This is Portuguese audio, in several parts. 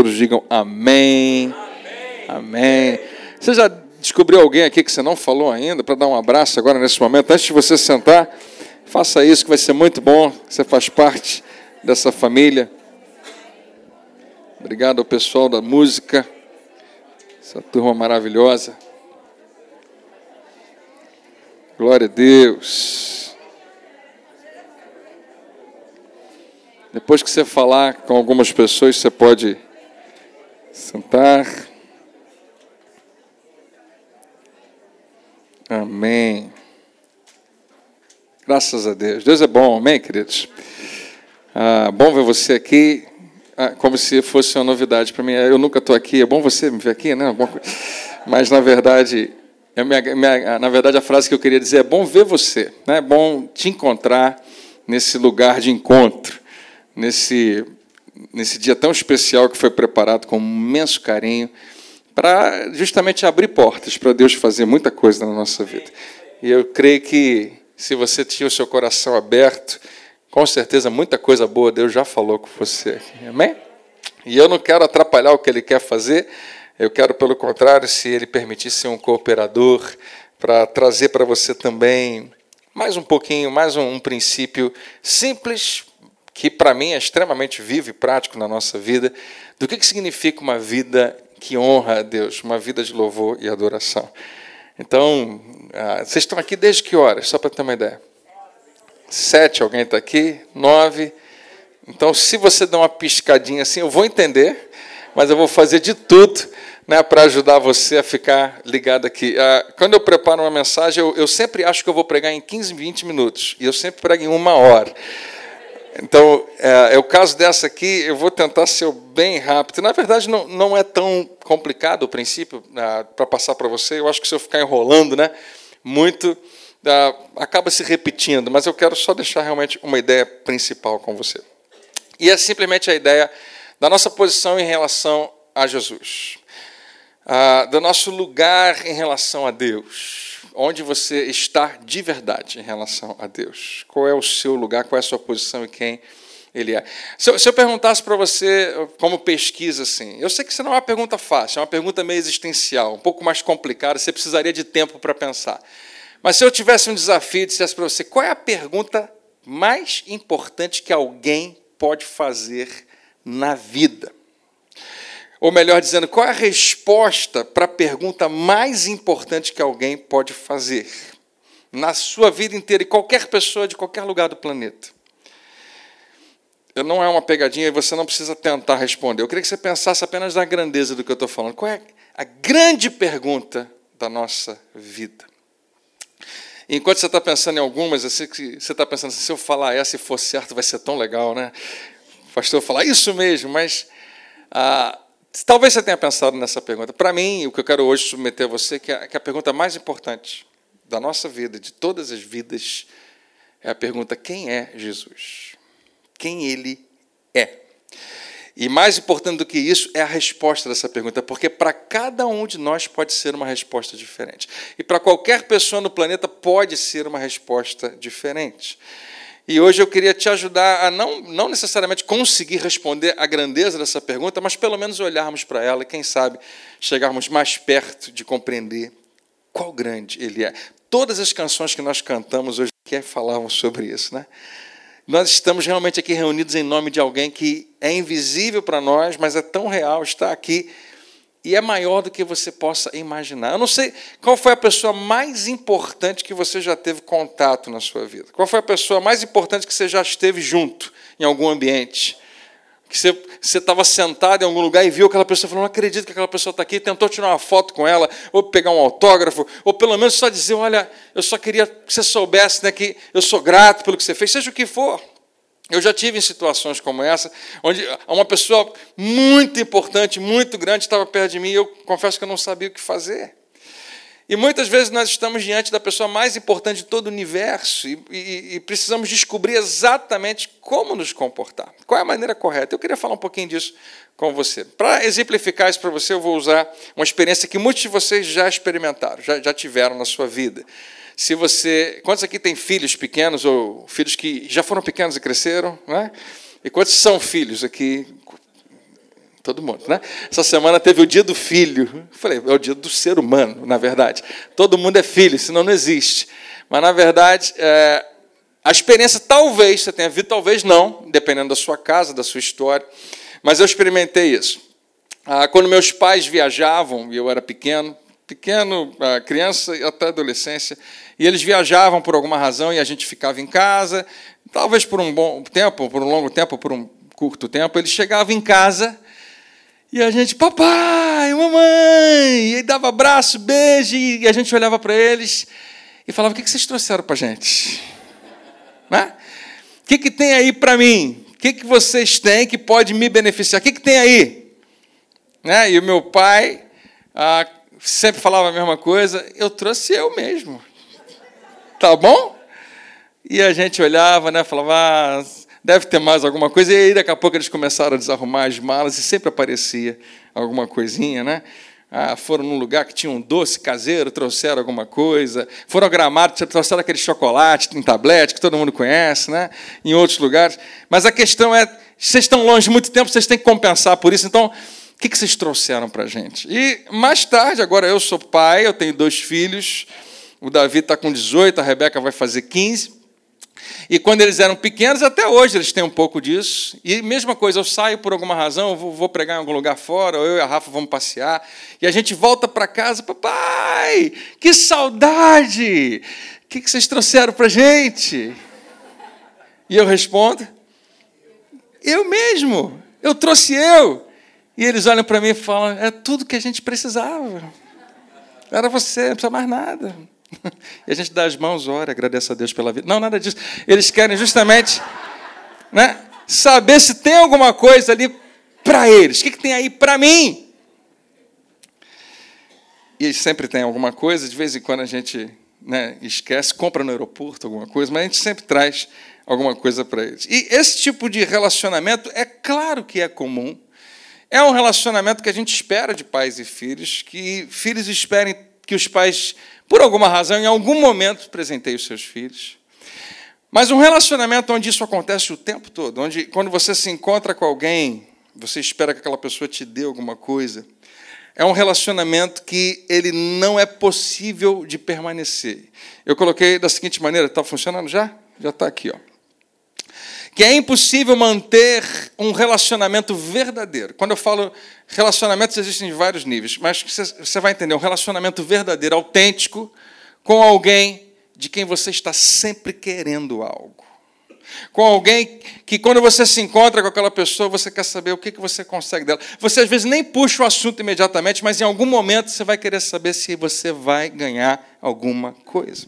Todos digam amém. Amém. Você já descobriu alguém aqui que você não falou ainda para dar um abraço agora nesse momento? Antes de você sentar, faça isso que vai ser muito bom. Você faz parte dessa família. Obrigado ao pessoal da música, essa turma maravilhosa. Glória a Deus. Depois que você falar com algumas pessoas, você pode sentar. Amém. Graças a Deus. Deus é bom, amém, queridos? Ah, bom ver você aqui, ah, como se fosse uma novidade para mim. Eu nunca estou aqui, é bom você me ver aqui, né? Mas, na verdade, minha, minha, na verdade, a frase que eu queria dizer é bom ver você, né? é bom te encontrar nesse lugar de encontro, nesse nesse dia tão especial que foi preparado com imenso carinho para justamente abrir portas para Deus fazer muita coisa na nossa vida. E eu creio que se você tinha o seu coração aberto, com certeza muita coisa boa Deus já falou com você. Amém? E eu não quero atrapalhar o que Ele quer fazer, eu quero, pelo contrário, se Ele permitir ser um cooperador, para trazer para você também mais um pouquinho, mais um, um princípio simples, que para mim é extremamente vivo e prático na nossa vida, do que, que significa uma vida que honra a Deus, uma vida de louvor e adoração. Então, ah, vocês estão aqui desde que horas? Só para ter uma ideia. Sete, alguém está aqui? Nove. Então, se você der uma piscadinha assim, eu vou entender, mas eu vou fazer de tudo né, para ajudar você a ficar ligado aqui. Ah, quando eu preparo uma mensagem, eu, eu sempre acho que eu vou pregar em 15, 20 minutos, e eu sempre prego em uma hora. Então, é, é, o caso dessa aqui, eu vou tentar ser bem rápido. Na verdade, não, não é tão complicado o princípio né, para passar para você. Eu acho que se eu ficar enrolando né, muito, acaba se repetindo, mas eu quero só deixar realmente uma ideia principal com você. E é simplesmente a ideia da nossa posição em relação a Jesus, ah, do nosso lugar em relação a Deus onde você está de verdade em relação a Deus. Qual é o seu lugar, qual é a sua posição e quem ele é. Se eu, se eu perguntasse para você, como pesquisa, assim, eu sei que isso não é uma pergunta fácil, é uma pergunta meio existencial, um pouco mais complicada, você precisaria de tempo para pensar. Mas se eu tivesse um desafio e dissesse para você, qual é a pergunta mais importante que alguém pode fazer na vida? Ou melhor dizendo, qual é a resposta para a pergunta mais importante que alguém pode fazer na sua vida inteira e qualquer pessoa de qualquer lugar do planeta? Não é uma pegadinha e você não precisa tentar responder. Eu queria que você pensasse apenas na grandeza do que eu estou falando. Qual é a grande pergunta da nossa vida? enquanto você está pensando em algumas, você está pensando assim, se eu falar essa e for certo, vai ser tão legal, né? O pastor falar isso mesmo, mas ah, Talvez você tenha pensado nessa pergunta. Para mim, o que eu quero hoje submeter a você, é, que é a pergunta mais importante da nossa vida, de todas as vidas, é a pergunta: quem é Jesus? Quem ele é? E mais importante do que isso é a resposta dessa pergunta, porque para cada um de nós pode ser uma resposta diferente. E para qualquer pessoa no planeta pode ser uma resposta diferente. E hoje eu queria te ajudar a não, não necessariamente conseguir responder a grandeza dessa pergunta, mas pelo menos olharmos para ela e, quem sabe, chegarmos mais perto de compreender qual grande Ele é. Todas as canções que nós cantamos hoje aqui falavam sobre isso, né? Nós estamos realmente aqui reunidos em nome de alguém que é invisível para nós, mas é tão real, está aqui e é maior do que você possa imaginar. Eu não sei qual foi a pessoa mais importante que você já teve contato na sua vida. Qual foi a pessoa mais importante que você já esteve junto em algum ambiente? Que você, estava sentado em algum lugar e viu aquela pessoa falando, não acredito que aquela pessoa está aqui, tentou tirar uma foto com ela, ou pegar um autógrafo, ou pelo menos só dizer, olha, eu só queria que você soubesse né, que eu sou grato pelo que você fez, seja o que for. Eu já tive em situações como essa, onde uma pessoa muito importante, muito grande estava perto de mim e eu confesso que eu não sabia o que fazer. E muitas vezes nós estamos diante da pessoa mais importante de todo o universo e, e, e, precisamos descobrir exatamente como nos comportar. Qual é a maneira correta? Eu queria falar um pouquinho disso com você. Para exemplificar isso para você, eu vou usar uma experiência que muitos de vocês já experimentaram, já, já tiveram na sua vida. Se você. Quantos aqui têm filhos pequenos ou filhos que já foram pequenos e cresceram? Né? E quantos são filhos aqui? Todo mundo, né? Essa semana teve o dia do filho. falei, é o dia do ser humano, na verdade. Todo mundo é filho, senão não existe. Mas, na verdade, é, a experiência talvez você tenha visto, talvez não, dependendo da sua casa, da sua história. Mas eu experimentei isso. Ah, quando meus pais viajavam, e eu era pequeno, pequeno, criança até adolescência, e eles viajavam por alguma razão e a gente ficava em casa, talvez por um bom tempo, por um longo tempo, por um curto tempo, eles chegavam em casa e a gente, papai, mamãe, e dava abraço, beijo, e a gente olhava para eles e falava: o que vocês trouxeram para a gente? Né? O que, que tem aí para mim? O que, que vocês têm que pode me beneficiar? O que, que tem aí? Né? E o meu pai ah, sempre falava a mesma coisa: eu trouxe eu mesmo. Tá bom? E a gente olhava, né, falava, ah, deve ter mais alguma coisa. E aí, daqui a pouco, eles começaram a desarrumar as malas e sempre aparecia alguma coisinha, né? Ah, foram num lugar que tinha um doce caseiro, trouxeram alguma coisa. Foram ao gramado, trouxeram aquele chocolate em tablete que todo mundo conhece, né? em outros lugares. Mas a questão é: vocês estão longe muito tempo, vocês têm que compensar por isso. Então, o que vocês trouxeram para a gente? E mais tarde, agora eu sou pai, eu tenho dois filhos. O Davi está com 18, a Rebeca vai fazer 15. E quando eles eram pequenos, até hoje eles têm um pouco disso. E mesma coisa, eu saio por alguma razão, vou pregar em algum lugar fora, ou eu e a Rafa vamos passear, e a gente volta para casa, papai, que saudade! O que vocês trouxeram para gente? E eu respondo, eu mesmo, eu trouxe eu. E eles olham para mim e falam, é tudo que a gente precisava. Era você, não precisa mais nada. E a gente dá as mãos, ora, agradece a Deus pela vida. Não, nada disso. Eles querem justamente né, saber se tem alguma coisa ali para eles. O que, que tem aí para mim? E sempre tem alguma coisa, de vez em quando a gente né, esquece, compra no aeroporto alguma coisa, mas a gente sempre traz alguma coisa para eles. E esse tipo de relacionamento é claro que é comum. É um relacionamento que a gente espera de pais e filhos, que filhos esperem que os pais por alguma razão, em algum momento, presentei os seus filhos. Mas um relacionamento onde isso acontece o tempo todo, onde quando você se encontra com alguém, você espera que aquela pessoa te dê alguma coisa, é um relacionamento que ele não é possível de permanecer. Eu coloquei da seguinte maneira, está funcionando já? Já está aqui, ó que é impossível manter um relacionamento verdadeiro. Quando eu falo relacionamentos, existem vários níveis, mas você vai entender, um relacionamento verdadeiro, autêntico, com alguém de quem você está sempre querendo algo. Com alguém que, quando você se encontra com aquela pessoa, você quer saber o que você consegue dela. Você, às vezes, nem puxa o assunto imediatamente, mas em algum momento você vai querer saber se você vai ganhar alguma coisa.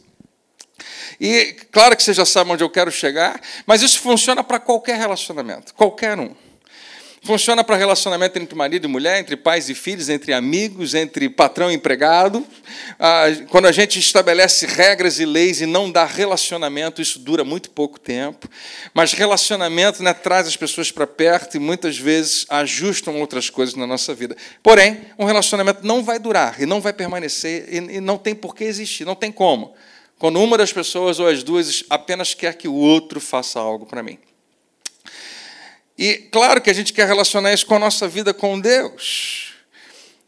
E claro que você já sabe onde eu quero chegar, mas isso funciona para qualquer relacionamento, qualquer um. Funciona para relacionamento entre marido e mulher, entre pais e filhos, entre amigos, entre patrão e empregado. Ah, quando a gente estabelece regras e leis e não dá relacionamento, isso dura muito pouco tempo. Mas relacionamento né, traz as pessoas para perto e muitas vezes ajustam outras coisas na nossa vida. Porém, um relacionamento não vai durar e não vai permanecer e não tem por que existir, não tem como. Quando uma das pessoas ou as duas apenas quer que o outro faça algo para mim. E claro que a gente quer relacionar isso com a nossa vida com Deus.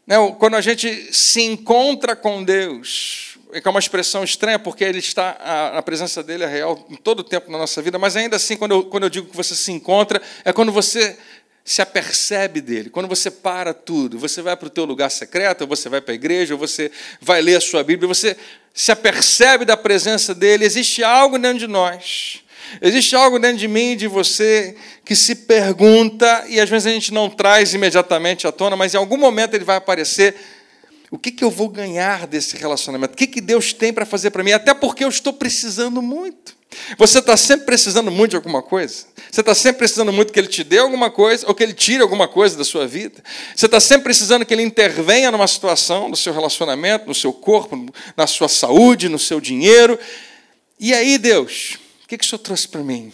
Né, quando a gente se encontra com Deus, é é uma expressão estranha, porque ele está, a, presença dele é real em todo o tempo na nossa vida, mas ainda assim, quando eu, quando eu digo que você se encontra, é quando você se apercebe dele. Quando você para tudo, você vai para o teu lugar secreto, ou você vai para a igreja, ou você vai ler a sua Bíblia, você se apercebe da presença dele. Existe algo dentro de nós, existe algo dentro de mim e de você que se pergunta, e às vezes a gente não traz imediatamente à tona, mas em algum momento ele vai aparecer. O que, que eu vou ganhar desse relacionamento? O que, que Deus tem para fazer para mim? Até porque eu estou precisando muito. Você está sempre precisando muito de alguma coisa? Você está sempre precisando muito que Ele te dê alguma coisa ou que Ele tire alguma coisa da sua vida? Você está sempre precisando que Ele intervenha numa situação, no seu relacionamento, no seu corpo, na sua saúde, no seu dinheiro. E aí, Deus, o que, que o Senhor trouxe para mim?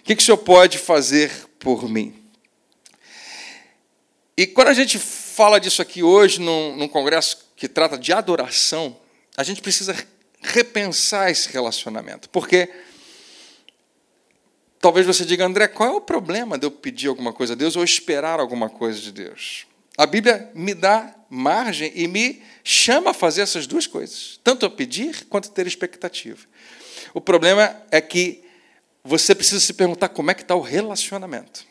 O que, que o Senhor pode fazer por mim? E quando a gente fala disso aqui hoje, num, num congresso que trata de adoração, a gente precisa repensar esse relacionamento. Porque talvez você diga, André, qual é o problema de eu pedir alguma coisa a Deus ou esperar alguma coisa de Deus? A Bíblia me dá margem e me chama a fazer essas duas coisas, tanto a pedir quanto a ter expectativa. O problema é que você precisa se perguntar como é que está o relacionamento.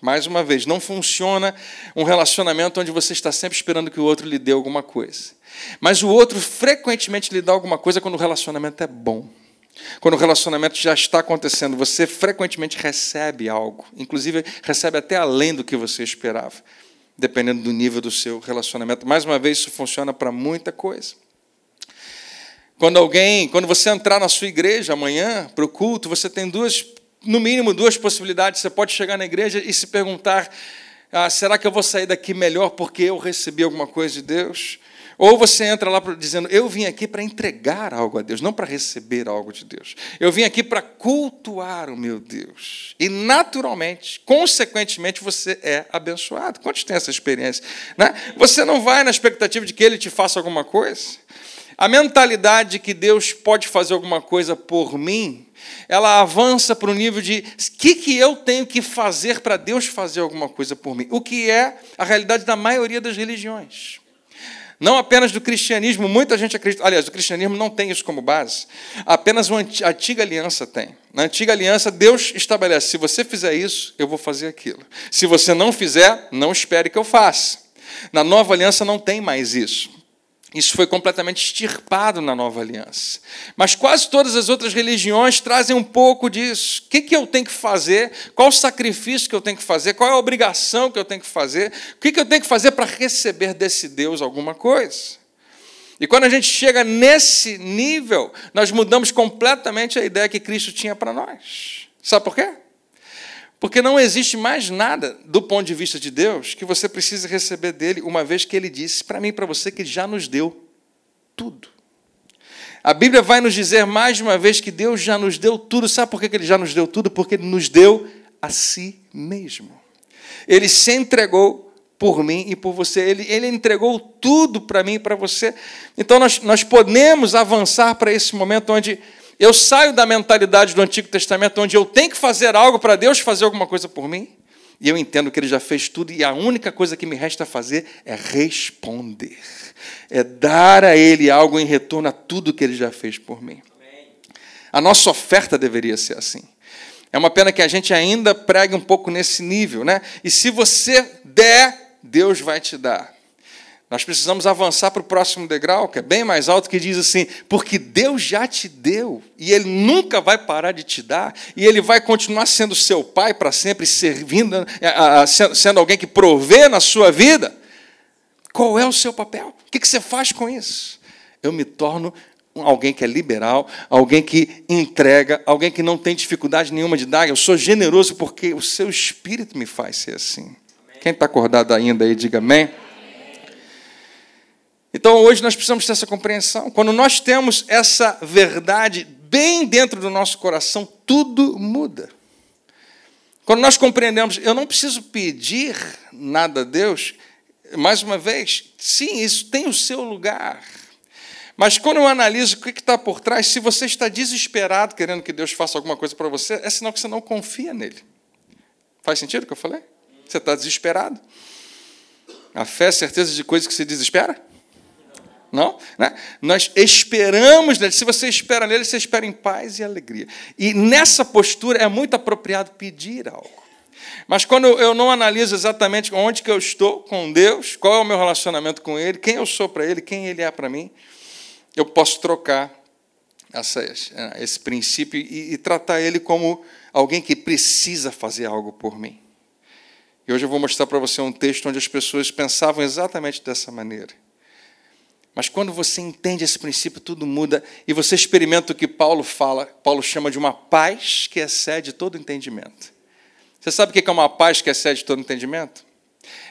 Mais uma vez, não funciona um relacionamento onde você está sempre esperando que o outro lhe dê alguma coisa. Mas o outro frequentemente lhe dá alguma coisa quando o relacionamento é bom. Quando o relacionamento já está acontecendo, você frequentemente recebe algo, inclusive recebe até além do que você esperava, dependendo do nível do seu relacionamento. Mais uma vez, isso funciona para muita coisa. Quando alguém, quando você entrar na sua igreja amanhã para o culto, você tem duas, no mínimo duas possibilidades. Você pode chegar na igreja e se perguntar: ah, será que eu vou sair daqui melhor porque eu recebi alguma coisa de Deus? Ou você entra lá dizendo: Eu vim aqui para entregar algo a Deus, não para receber algo de Deus. Eu vim aqui para cultuar o meu Deus. E, naturalmente, consequentemente, você é abençoado. Quantos têm essa experiência? Né? Você não vai na expectativa de que ele te faça alguma coisa. A mentalidade de que Deus pode fazer alguma coisa por mim, ela avança para o nível de o que, que eu tenho que fazer para Deus fazer alguma coisa por mim? O que é a realidade da maioria das religiões. Não apenas do cristianismo, muita gente acredita. Aliás, o cristianismo não tem isso como base. Apenas uma antiga aliança tem. Na antiga aliança, Deus estabelece: se você fizer isso, eu vou fazer aquilo. Se você não fizer, não espere que eu faça. Na nova aliança não tem mais isso. Isso foi completamente extirpado na nova aliança. Mas quase todas as outras religiões trazem um pouco disso. O que, que eu tenho que fazer? Qual o sacrifício que eu tenho que fazer? Qual é a obrigação que eu tenho que fazer? O que, que eu tenho que fazer para receber desse Deus alguma coisa? E quando a gente chega nesse nível, nós mudamos completamente a ideia que Cristo tinha para nós. Sabe por quê? Porque não existe mais nada do ponto de vista de Deus que você precise receber dele, uma vez que ele disse para mim e para você que ele já nos deu tudo. A Bíblia vai nos dizer mais uma vez que Deus já nos deu tudo. Sabe por que ele já nos deu tudo? Porque ele nos deu a si mesmo. Ele se entregou por mim e por você. Ele, ele entregou tudo para mim e para você. Então nós, nós podemos avançar para esse momento onde eu saio da mentalidade do Antigo Testamento, onde eu tenho que fazer algo para Deus fazer alguma coisa por mim, e eu entendo que Ele já fez tudo, e a única coisa que me resta fazer é responder, é dar a Ele algo em retorno a tudo que Ele já fez por mim. A nossa oferta deveria ser assim. É uma pena que a gente ainda pregue um pouco nesse nível, né? E se você der, Deus vai te dar. Nós precisamos avançar para o próximo degrau, que é bem mais alto, que diz assim: porque Deus já te deu, e Ele nunca vai parar de te dar, e Ele vai continuar sendo seu pai para sempre, servindo, sendo alguém que provê na sua vida. Qual é o seu papel? O que você faz com isso? Eu me torno alguém que é liberal, alguém que entrega, alguém que não tem dificuldade nenhuma de dar. Eu sou generoso porque o seu espírito me faz ser assim. Quem está acordado ainda aí, diga amém. Então hoje nós precisamos ter essa compreensão. Quando nós temos essa verdade bem dentro do nosso coração, tudo muda. Quando nós compreendemos, eu não preciso pedir nada a Deus, mais uma vez, sim, isso tem o seu lugar. Mas quando eu analiso o que está por trás, se você está desesperado querendo que Deus faça alguma coisa para você, é sinal que você não confia nele. Faz sentido o que eu falei? Você está desesperado. A fé é certeza de coisas que se desespera? Não? Né? Nós esperamos nele. Se você espera nele, você espera em paz e alegria. E nessa postura é muito apropriado pedir algo. Mas quando eu não analiso exatamente onde que eu estou com Deus, qual é o meu relacionamento com Ele, quem eu sou para Ele, quem Ele é para mim, eu posso trocar essa, esse princípio e, e tratar Ele como alguém que precisa fazer algo por mim. E hoje eu vou mostrar para você um texto onde as pessoas pensavam exatamente dessa maneira. Mas quando você entende esse princípio, tudo muda e você experimenta o que Paulo fala, Paulo chama de uma paz que excede todo entendimento. Você sabe o que é uma paz que excede todo entendimento?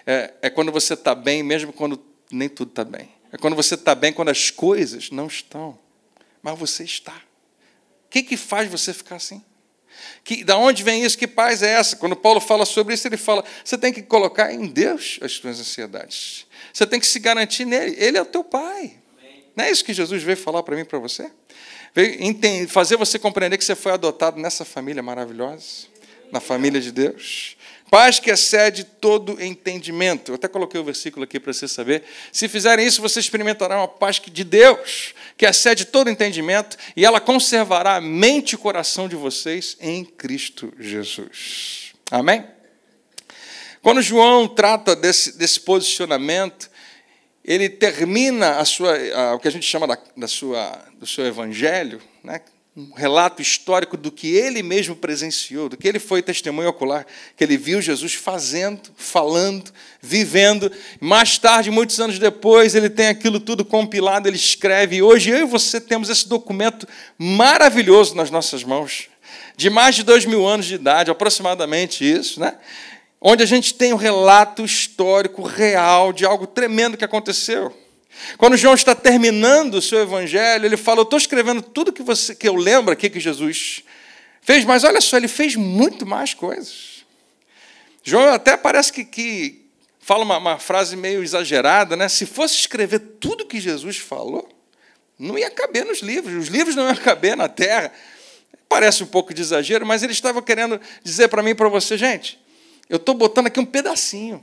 É, é quando você está bem, mesmo quando nem tudo está bem. É quando você está bem, quando as coisas não estão, mas você está. O que, que faz você ficar assim? Que, da onde vem isso? Que paz é essa? Quando Paulo fala sobre isso, ele fala: você tem que colocar em Deus as suas ansiedades. Você tem que se garantir nele. Ele é o teu pai. Não é isso que Jesus veio falar para mim e para você? Veio fazer você compreender que você foi adotado nessa família maravilhosa. na família de Deus. Paz que excede todo entendimento. Eu até coloquei o versículo aqui para você saber. Se fizerem isso, você experimentará uma paz de Deus, que excede todo entendimento, e ela conservará a mente e o coração de vocês em Cristo Jesus. Amém? Quando João trata desse, desse posicionamento, ele termina a sua, a, o que a gente chama da, da sua, do seu evangelho, né? Um relato histórico do que ele mesmo presenciou, do que ele foi testemunho ocular, que ele viu Jesus fazendo, falando, vivendo. Mais tarde, muitos anos depois, ele tem aquilo tudo compilado, ele escreve. E hoje eu e você temos esse documento maravilhoso nas nossas mãos, de mais de dois mil anos de idade, aproximadamente isso, né? onde a gente tem um relato histórico real de algo tremendo que aconteceu. Quando João está terminando o seu evangelho, ele fala: Eu estou escrevendo tudo que, você, que eu lembro aqui que Jesus fez, mas olha só, ele fez muito mais coisas. João até parece que, que fala uma, uma, frase meio exagerada, né? Se fosse escrever tudo que Jesus falou, não ia caber nos livros, os livros não iam caber na terra. Parece um pouco de exagero, mas ele estava querendo dizer para mim e para você, gente, eu estou botando aqui um pedacinho.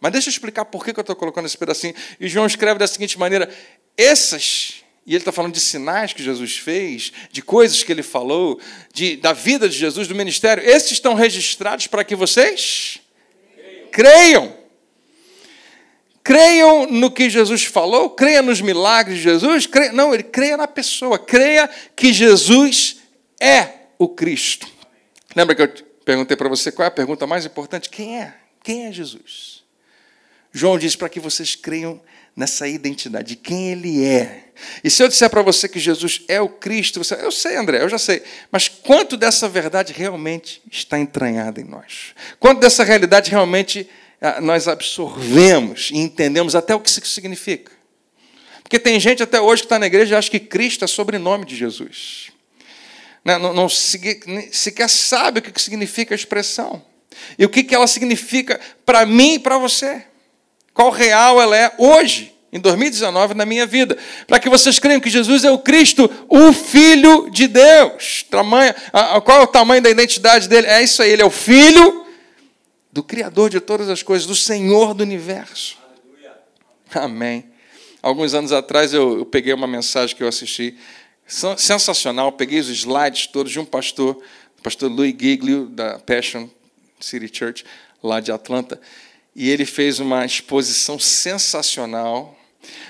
Mas deixa eu explicar por que eu estou colocando esse pedacinho. E João escreve da seguinte maneira: essas, e ele está falando de sinais que Jesus fez, de coisas que ele falou, de, da vida de Jesus, do ministério, esses estão registrados para que vocês creiam. Creiam no que Jesus falou, creia nos milagres de Jesus, creia, não, ele creia na pessoa, creia que Jesus é o Cristo. Lembra que eu perguntei para você qual é a pergunta mais importante? Quem é? Quem é Jesus? João diz para que vocês creiam nessa identidade, de quem ele é. E se eu disser para você que Jesus é o Cristo, você, eu sei, André, eu já sei, mas quanto dessa verdade realmente está entranhada em nós? Quanto dessa realidade realmente ah, nós absorvemos e entendemos até o que isso significa? Porque tem gente até hoje que está na igreja e acha que Cristo é sobrenome de Jesus. Não, não, não sequer sabe o que significa a expressão. E o que ela significa para mim e para você qual real ela é hoje, em 2019, na minha vida. Para que vocês creiam que Jesus é o Cristo, o Filho de Deus. Tamanho, qual é o tamanho da identidade dele? É isso aí, ele é o Filho do Criador de todas as coisas, do Senhor do universo. Amém. Alguns anos atrás eu, eu peguei uma mensagem que eu assisti, sensacional, peguei os slides todos de um pastor, o pastor Louis Giglio, da Passion City Church, lá de Atlanta, e ele fez uma exposição sensacional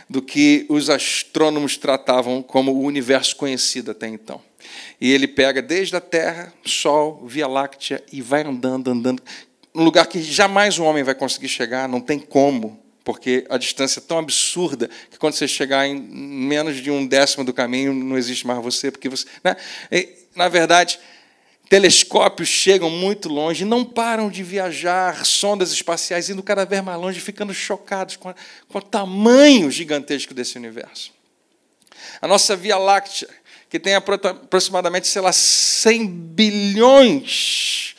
do que os astrônomos tratavam como o universo conhecido até então. E ele pega desde a Terra, Sol, Via Láctea e vai andando, andando, num lugar que jamais um homem vai conseguir chegar, não tem como, porque a distância é tão absurda que quando você chegar em menos de um décimo do caminho, não existe mais você, porque você. Né? E, na verdade, telescópios chegam muito longe, não param de viajar, sondas espaciais indo cada vez mais longe, ficando chocados com, a, com o tamanho gigantesco desse universo. A nossa Via Láctea, que tem aproximadamente, sei lá, 100 bilhões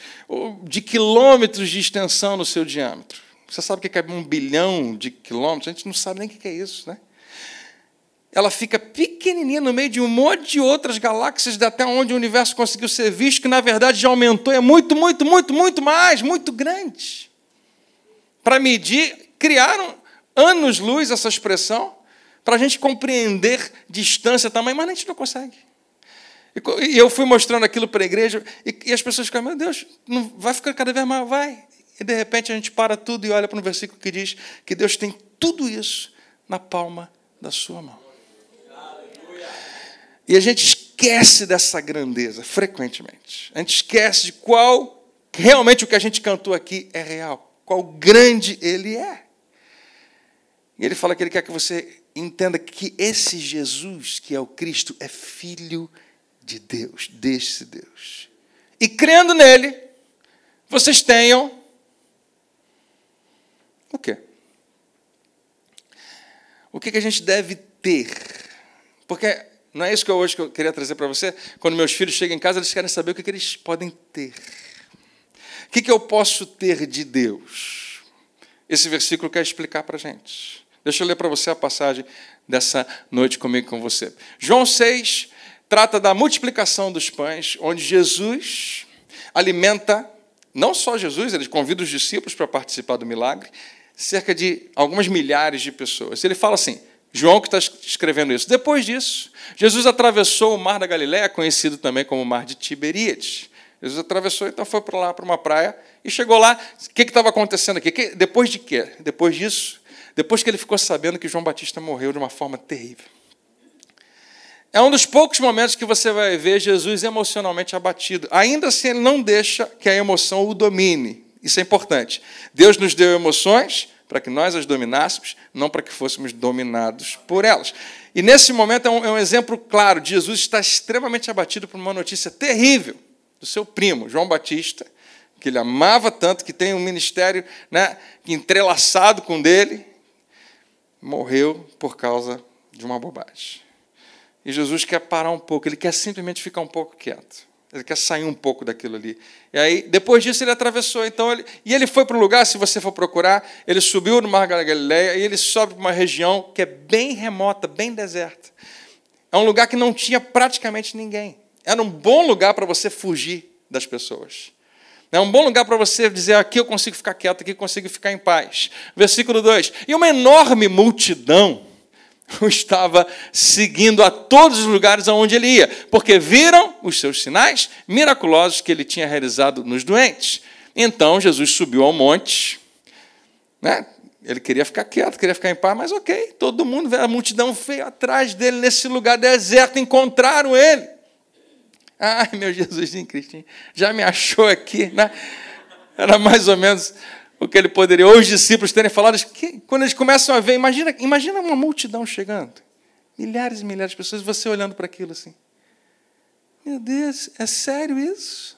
de quilômetros de extensão no seu diâmetro. Você sabe o que é um bilhão de quilômetros? A gente não sabe nem o que é isso, né? Ela fica pequenininha no meio de um monte de outras galáxias, até onde o universo conseguiu ser visto, que na verdade já aumentou, é muito, muito, muito, muito mais, muito grande. Para medir, criaram anos-luz essa expressão, para a gente compreender distância, tamanho, mas a gente não consegue. E eu fui mostrando aquilo para a igreja, e as pessoas ficam, meu Deus, não vai ficar cada vez mais, vai. E de repente a gente para tudo e olha para um versículo que diz que Deus tem tudo isso na palma da sua mão. E a gente esquece dessa grandeza frequentemente. A gente esquece de qual realmente o que a gente cantou aqui é real, qual grande ele é. E ele fala que ele quer que você entenda que esse Jesus, que é o Cristo, é filho de Deus, desse Deus. E crendo nele, vocês tenham o quê? O que a gente deve ter? Porque não é isso que eu hoje que eu queria trazer para você? Quando meus filhos chegam em casa, eles querem saber o que, que eles podem ter. O que, que eu posso ter de Deus? Esse versículo quer explicar para a gente. Deixa eu ler para você a passagem dessa noite comigo com você. João 6 trata da multiplicação dos pães, onde Jesus alimenta não só Jesus, ele convida os discípulos para participar do milagre, cerca de algumas milhares de pessoas. Ele fala assim: João que está escrevendo isso. Depois disso, Jesus atravessou o mar da Galiléia, conhecido também como mar de Tiberíades. Jesus atravessou, então foi para lá, para uma praia, e chegou lá. O que estava acontecendo aqui? Que, depois de quê? Depois disso, depois que ele ficou sabendo que João Batista morreu de uma forma terrível. É um dos poucos momentos que você vai ver Jesus emocionalmente abatido. Ainda assim, ele não deixa que a emoção o domine. Isso é importante. Deus nos deu emoções para que nós as dominássemos, não para que fôssemos dominados por elas. E nesse momento é um, é um exemplo claro Jesus estar extremamente abatido por uma notícia terrível do seu primo, João Batista, que ele amava tanto, que tem um ministério né, entrelaçado com dele, morreu por causa de uma bobagem. E Jesus quer parar um pouco, ele quer simplesmente ficar um pouco quieto. Ele quer sair um pouco daquilo ali. E aí, depois disso, ele atravessou. Então, ele, e ele foi para um lugar, se você for procurar, ele subiu no Mar da Galileia e ele sobe para uma região que é bem remota, bem deserta. É um lugar que não tinha praticamente ninguém. Era um bom lugar para você fugir das pessoas. É um bom lugar para você dizer: aqui eu consigo ficar quieto, aqui eu consigo ficar em paz. Versículo 2: E uma enorme multidão estava seguindo a todos os lugares aonde ele ia, porque viram os seus sinais miraculosos que ele tinha realizado nos doentes. Então Jesus subiu ao monte, né? Ele queria ficar quieto, queria ficar em paz, mas ok, todo mundo, a multidão veio atrás dele nesse lugar deserto, encontraram ele. Ai, meu Jesus em Cristo, já me achou aqui, né? Era mais ou menos o que ele poderia, ou os discípulos terem falado, que, quando eles começam a ver, imagina, imagina uma multidão chegando, milhares e milhares de pessoas, você olhando para aquilo assim. Meu Deus, é sério isso?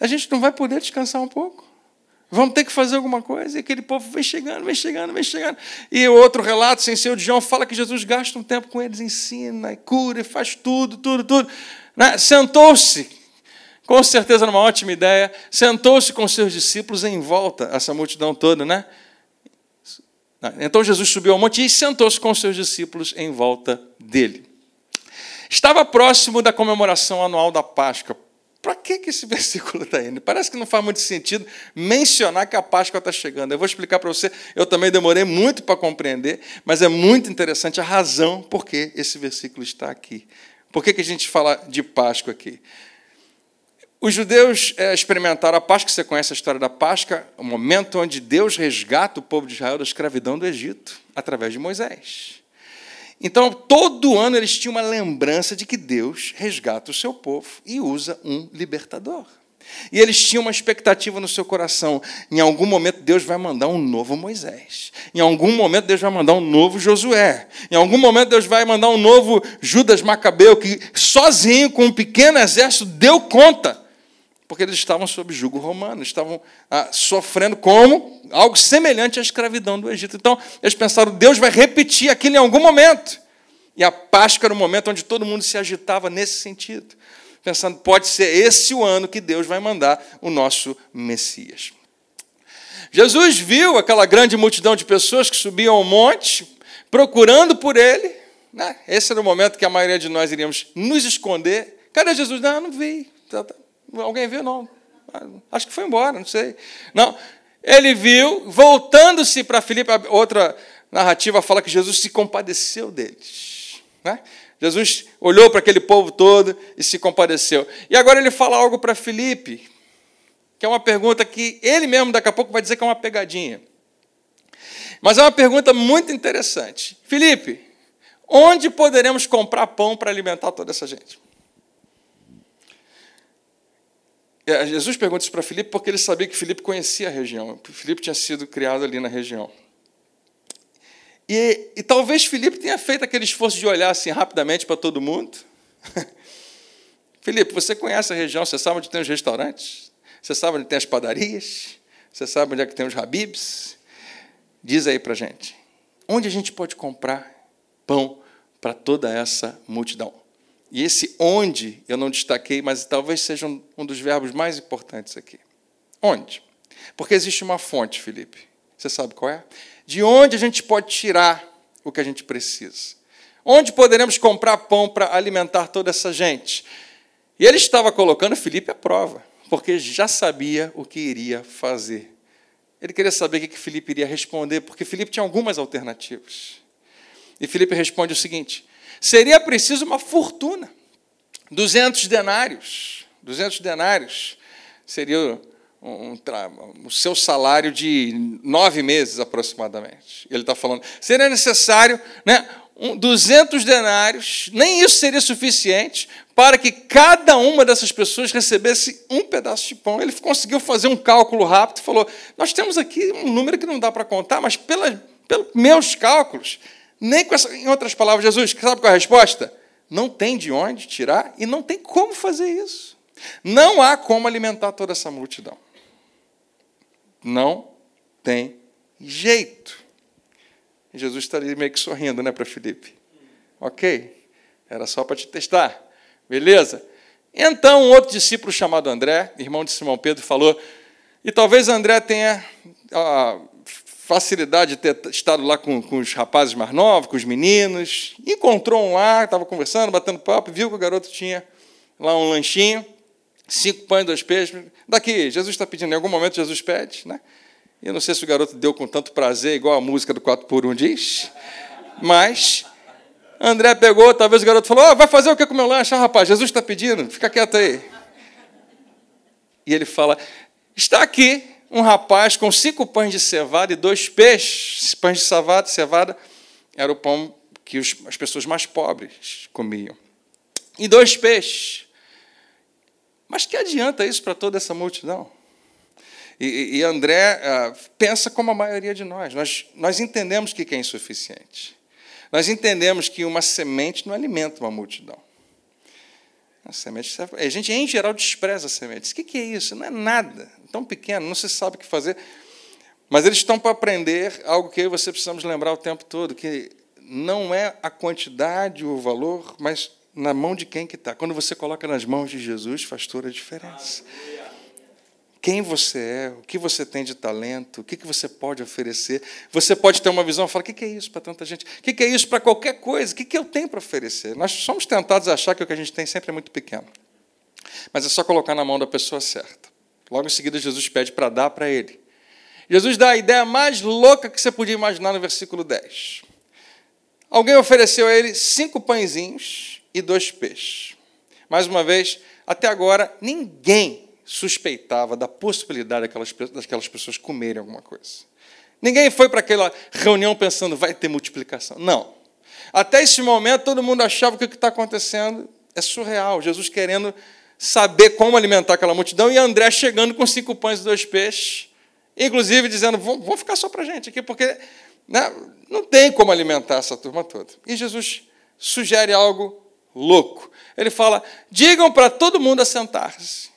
A gente não vai poder descansar um pouco? Vamos ter que fazer alguma coisa? E aquele povo vem chegando, vem chegando, vem chegando. E outro relato, sem ser o de João, fala que Jesus gasta um tempo com eles, ensina, cura, faz tudo, tudo, tudo. Né? Sentou-se com certeza numa ótima ideia, sentou-se com seus discípulos em volta, essa multidão toda, né? Então Jesus subiu ao monte e sentou-se com seus discípulos em volta dele. Estava próximo da comemoração anual da Páscoa. Para que, que esse versículo está indo? Parece que não faz muito sentido mencionar que a Páscoa está chegando. Eu vou explicar para você, eu também demorei muito para compreender, mas é muito interessante a razão por que esse versículo está aqui. Por que, que a gente fala de Páscoa aqui? Os judeus é, experimentaram a Páscoa, você conhece a história da Páscoa, o momento onde Deus resgata o povo de Israel da escravidão do Egito, através de Moisés. Então, todo ano eles tinham uma lembrança de que Deus resgata o seu povo e usa um libertador. E eles tinham uma expectativa no seu coração: em algum momento Deus vai mandar um novo Moisés, em algum momento Deus vai mandar um novo Josué, em algum momento Deus vai mandar um novo Judas Macabeu, que sozinho, com um pequeno exército, deu conta porque eles estavam sob jugo romano, estavam ah, sofrendo como algo semelhante à escravidão do Egito. Então, eles pensaram, Deus vai repetir aquilo em algum momento. E a Páscoa era o momento onde todo mundo se agitava nesse sentido, pensando, pode ser esse o ano que Deus vai mandar o nosso Messias. Jesus viu aquela grande multidão de pessoas que subiam ao monte, procurando por ele. Né? Esse era o momento que a maioria de nós iríamos nos esconder. Cadê Jesus? Não, não vi. Alguém viu? Não. Acho que foi embora, não sei. Não. Ele viu, voltando-se para Filipe, outra narrativa fala que Jesus se compadeceu deles. Né? Jesus olhou para aquele povo todo e se compadeceu. E agora ele fala algo para Filipe, que é uma pergunta que ele mesmo daqui a pouco vai dizer que é uma pegadinha. Mas é uma pergunta muito interessante. Felipe, onde poderemos comprar pão para alimentar toda essa gente? É, Jesus pergunta isso para Filipe porque ele sabia que Filipe conhecia a região. Filipe tinha sido criado ali na região. E, e talvez Filipe tenha feito aquele esforço de olhar assim rapidamente para todo mundo. Filipe, você conhece a região, você sabe onde tem os restaurantes? Você sabe onde tem as padarias? Você sabe onde é que tem os habibs? Diz aí para gente. Onde a gente pode comprar pão para toda essa multidão? E esse onde eu não destaquei, mas talvez seja um, dos verbos mais importantes aqui. Onde? Porque existe uma fonte, Felipe. Você sabe qual é? De onde a gente pode tirar o que a gente precisa? Onde poderemos comprar pão para alimentar toda essa gente? E ele estava colocando Felipe à prova. porque já sabia o que iria fazer. Ele queria saber o que Felipe iria responder, porque Felipe tinha algumas alternativas. E Felipe responde o seguinte: seria preciso uma fortuna, 200 denários. 200 denários seria um, um, o seu salário de nove meses aproximadamente. Ele está falando, seria necessário né, um, 200 denários, nem isso seria suficiente para que cada uma dessas pessoas recebesse um pedaço de pão. Ele conseguiu fazer um cálculo rápido e falou: Nós temos aqui um número que não dá para contar, mas pelos meus cálculos, nem com essa, em outras palavras, Jesus, sabe qual é a resposta? Não tem de onde tirar e não tem como fazer isso. Não há como alimentar toda essa multidão. Não tem jeito. Jesus estaria meio que sorrindo, né, para Felipe? Ok, era só para te testar. Beleza? Então, um outro discípulo chamado André, irmão de Simão Pedro, falou, e talvez André tenha a facilidade de ter estado lá com, com os rapazes mais novos, com os meninos, encontrou um lá, estava conversando, batendo papo, viu que o garoto tinha lá um lanchinho, cinco pães, dois peixes. Daqui, Jesus está pedindo, em algum momento Jesus pede, né? Eu não sei se o garoto deu com tanto prazer, igual a música do 4 por 1 diz, mas André pegou, talvez o garoto falou: oh, vai fazer o que com o meu lanche? Ah, rapaz, Jesus está pedindo, fica quieto aí. E ele fala: está aqui um rapaz com cinco pães de cevada e dois peixes. Pães de cevada, cevada era o pão que as pessoas mais pobres comiam. E dois peixes. Mas que adianta isso para toda essa multidão? E, e André uh, pensa como a maioria de nós. Nós, nós entendemos que é insuficiente. Nós entendemos que uma semente não alimenta uma multidão. A semente, a gente, em geral, despreza sementes. O que é isso? Não é nada. Tão pequeno, não se sabe o que fazer. Mas eles estão para aprender algo que eu e você precisamos lembrar o tempo todo, que não é a quantidade, o valor, mas na mão de quem que está. Quando você coloca nas mãos de Jesus, faz toda a diferença. Aleluia quem você é, o que você tem de talento, o que você pode oferecer. Você pode ter uma visão e falar: o que é isso para tanta gente? O que é isso para qualquer coisa? O que eu tenho para oferecer? Nós somos tentados a achar que o que a gente tem sempre é muito pequeno. Mas é só colocar na mão da pessoa certa. Logo em seguida, Jesus pede para dar para ele. Jesus dá a ideia mais louca que você podia imaginar no versículo 10. Alguém ofereceu a ele cinco pãezinhos e dois peixes. Mais uma vez, até agora, ninguém suspeitava da possibilidade daquelas, daquelas pessoas comerem alguma coisa. Ninguém foi para aquela reunião pensando, vai ter multiplicação. Não. Até esse momento, todo mundo achava que o que está acontecendo é surreal. Jesus querendo saber como alimentar aquela multidão e André chegando com cinco pães e dois peixes, inclusive dizendo: vamos ficar só para a gente aqui, porque né, não tem como alimentar essa turma toda. E Jesus sugere algo louco. Ele fala: digam para todo mundo assentar-se.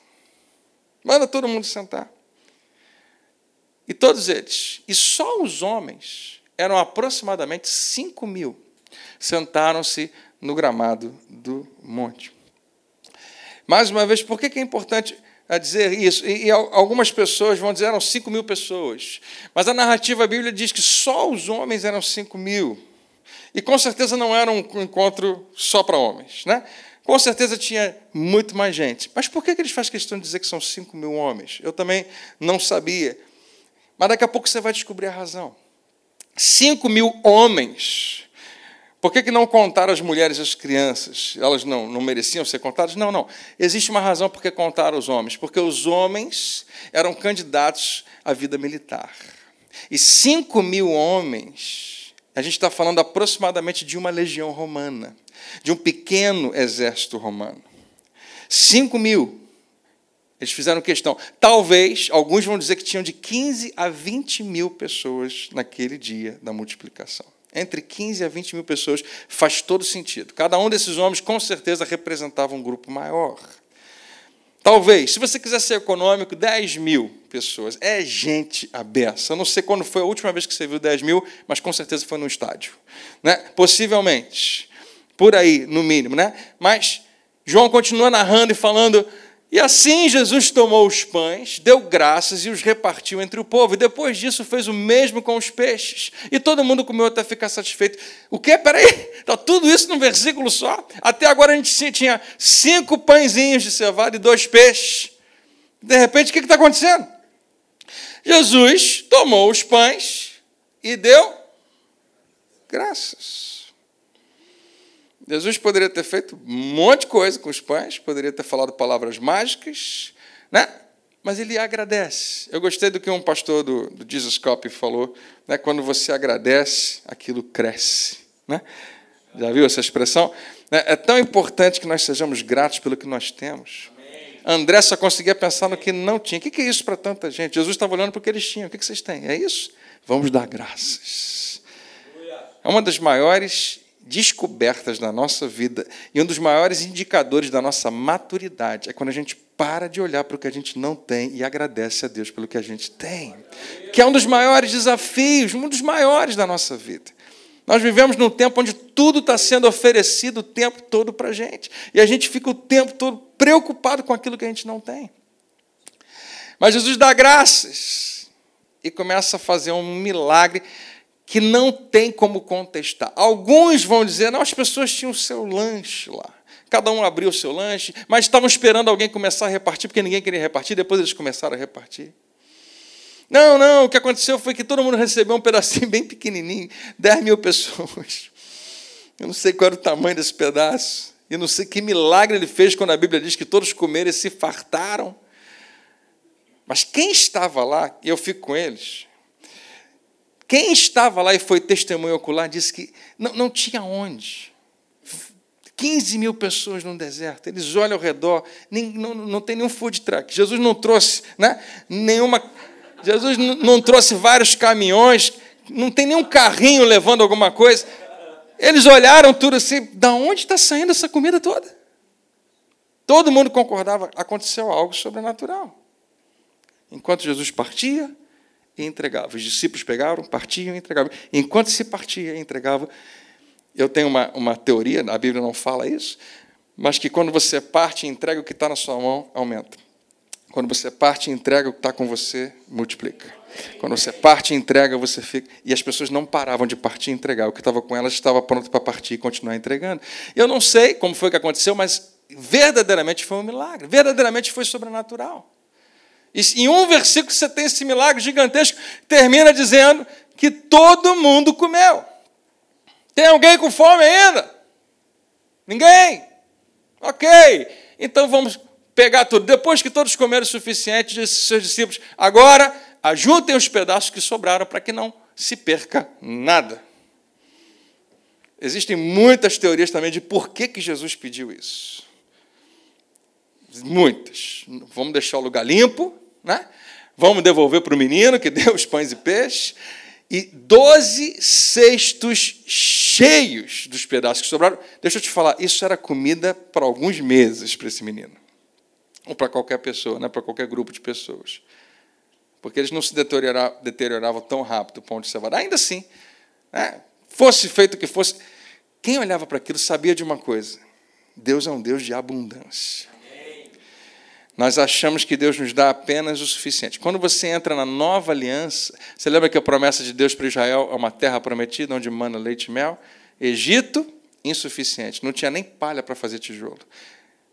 Manda todo mundo sentar. E todos eles, e só os homens, eram aproximadamente 5 mil, sentaram-se no gramado do monte. Mais uma vez, por que é importante eh, dizer isso? E, algumas pessoas vão dizer eram 5 mil pessoas, mas a narrativa bíblica diz que só os homens eram 5 mil. E com certeza não era um encontro só para homens. Né? Com certeza tinha muito mais gente. Mas por que eles fazem questão de dizer que são 5 mil homens? Eu também não sabia. Mas daqui a pouco você vai descobrir a razão. 5 mil homens. Por que, que não contaram as mulheres e as crianças? Elas não, não mereciam ser contadas? Não, não. Existe uma razão por que contaram os homens. Porque os homens eram candidatos à vida militar. E 5 mil homens, a gente está falando aproximadamente de uma legião romana de um pequeno exército romano. Cinco mil. Eles fizeram questão. Talvez, alguns vão dizer que tinham de 15 a 20 mil pessoas naquele dia da multiplicação. Entre 15 a 20 mil pessoas faz todo sentido. Cada um desses homens, com certeza, representava um grupo maior. Talvez, se você quiser ser econômico, 10 mil pessoas. É gente aberta. Eu não sei quando foi a última vez que você viu 10 mil, mas com certeza foi no estádio. Né? Possivelmente. Por aí, no mínimo, né? Mas João continua narrando e falando. E assim Jesus tomou os pães, deu graças e os repartiu entre o povo. E depois disso fez o mesmo com os peixes. E todo mundo comeu até ficar satisfeito. O quê? Peraí, está tudo isso num versículo só? Até agora a gente tinha cinco pãezinhos de cevada e dois peixes. De repente, o que está acontecendo? Jesus tomou os pães e deu graças. Jesus poderia ter feito um monte de coisa com os pães, poderia ter falado palavras mágicas, né? mas ele agradece. Eu gostei do que um pastor do, do Jesus Cop falou: né? quando você agradece, aquilo cresce. Né? Já viu essa expressão? Né? É tão importante que nós sejamos gratos pelo que nós temos. André só conseguia pensar no que não tinha. O que é isso para tanta gente? Jesus estava olhando para o que eles tinham. O que vocês têm? É isso? Vamos dar graças. É uma das maiores descobertas da nossa vida e um dos maiores indicadores da nossa maturidade é quando a gente para de olhar para o que a gente não tem e agradece a Deus pelo que a gente tem, que é um dos maiores desafios, um dos maiores da nossa vida. Nós vivemos num tempo onde tudo está sendo oferecido o tempo todo para a gente e a gente fica o tempo todo preocupado com aquilo que a gente não tem. Mas Jesus dá graças e começa a fazer um milagre que não tem como contestar. Alguns vão dizer, não, as pessoas tinham o seu lanche lá. Cada um abriu o seu lanche, mas estavam esperando alguém começar a repartir, porque ninguém queria repartir, depois eles começaram a repartir. Não, não, o que aconteceu foi que todo mundo recebeu um pedacinho bem pequenininho, 10 mil pessoas. Eu não sei qual era o tamanho desse pedaço. Eu não sei que milagre ele fez quando a Bíblia diz que todos comeram e se fartaram. Mas quem estava lá, e eu fico com eles, quem estava lá e foi testemunho ocular disse que não, não tinha onde. 15 mil pessoas no deserto, eles olham ao redor, nem, não, não tem nenhum food truck. Jesus não trouxe né, nenhuma. Jesus não trouxe vários caminhões, não tem nenhum carrinho levando alguma coisa. Eles olharam tudo assim, da onde está saindo essa comida toda? Todo mundo concordava, aconteceu algo sobrenatural. Enquanto Jesus partia, e entregava. Os discípulos pegavam, partiam e entregavam. Enquanto se partia e entregava, eu tenho uma, uma teoria, a Bíblia não fala isso, mas que quando você parte e entrega o que está na sua mão, aumenta. Quando você parte e entrega o que está com você, multiplica. Quando você parte e entrega, você fica. E as pessoas não paravam de partir e entregar. O que estava com elas estava pronto para partir e continuar entregando. Eu não sei como foi que aconteceu, mas verdadeiramente foi um milagre. Verdadeiramente foi sobrenatural. Em um versículo você tem esse milagre gigantesco, termina dizendo que todo mundo comeu. Tem alguém com fome ainda? Ninguém? Ok. Então vamos pegar tudo. Depois que todos comeram o suficiente, disse seus discípulos: agora ajuntem os pedaços que sobraram para que não se perca nada. Existem muitas teorias também de por que, que Jesus pediu isso. Muitas. Vamos deixar o lugar limpo, né? Vamos devolver para o menino que deu os pães e peixes. E doze cestos cheios dos pedaços que sobraram. Deixa eu te falar, isso era comida para alguns meses para esse menino. Ou para qualquer pessoa, né? para qualquer grupo de pessoas. Porque eles não se deterioravam, tão rápido o pão de cevada. Ainda assim, né? fosse feito o que fosse, quem olhava para aquilo sabia de uma coisa: Deus é um Deus de abundância. Nós achamos que Deus nos dá apenas o suficiente. Quando você entra na nova aliança, você lembra que a promessa de Deus para Israel é uma terra prometida, onde mana leite e mel? Egito, insuficiente. Não tinha nem palha para fazer tijolo.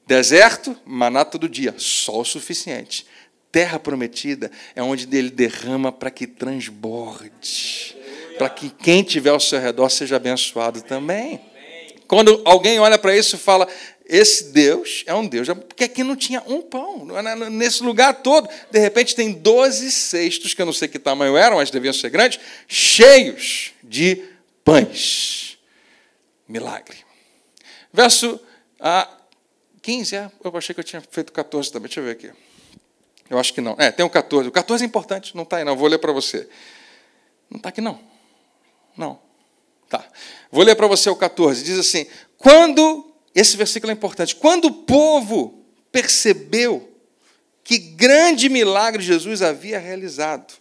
Deserto, maná todo dia, sol suficiente. Terra prometida é onde ele derrama para que transborde, para que quem tiver ao seu redor seja abençoado também. Quando alguém olha para isso e fala, esse Deus é um Deus, porque aqui não tinha um pão, nesse lugar todo, de repente tem 12 cestos, que eu não sei que tamanho eram, mas deviam ser grandes, cheios de pães. Milagre. Verso ah, 15, é, eu achei que eu tinha feito 14 também, deixa eu ver aqui. Eu acho que não. É, tem o 14. O 14 é importante, não está aí, não. Vou ler para você. Não está aqui, não. Não. Tá. Vou ler para você o 14. Diz assim: Quando esse versículo é importante. Quando o povo percebeu que grande milagre Jesus havia realizado,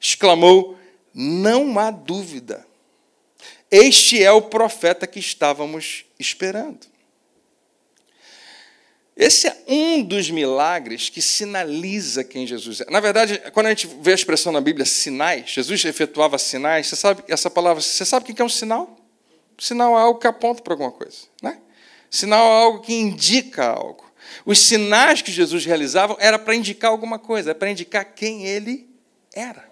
exclamou: Não há dúvida, este é o profeta que estávamos esperando. Esse é um dos milagres que sinaliza quem Jesus é. Na verdade, quando a gente vê a expressão na Bíblia sinais, Jesus efetuava sinais, você sabe essa palavra, você sabe o que é um sinal? Sinal é algo que aponta para alguma coisa, né? Sinal é algo que indica algo. Os sinais que Jesus realizava era para indicar alguma coisa, é para indicar quem ele era.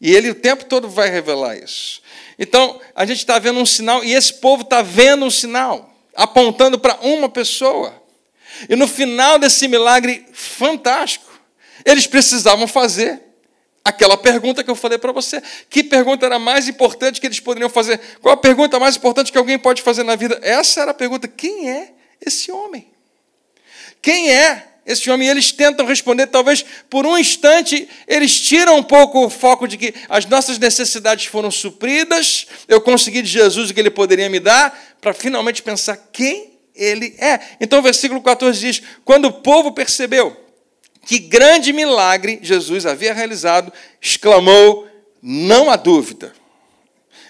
E ele o tempo todo vai revelar isso. Então, a gente está vendo um sinal, e esse povo está vendo um sinal, apontando para uma pessoa. E no final desse milagre fantástico, eles precisavam fazer aquela pergunta que eu falei para você. Que pergunta era mais importante que eles poderiam fazer? Qual a pergunta mais importante que alguém pode fazer na vida? Essa era a pergunta: quem é esse homem? Quem é esse homem? E eles tentam responder, talvez por um instante, eles tiram um pouco o foco de que as nossas necessidades foram supridas, eu consegui de Jesus o que ele poderia me dar, para finalmente pensar quem ele é. Então o versículo 14 diz: Quando o povo percebeu que grande milagre Jesus havia realizado, exclamou: Não há dúvida.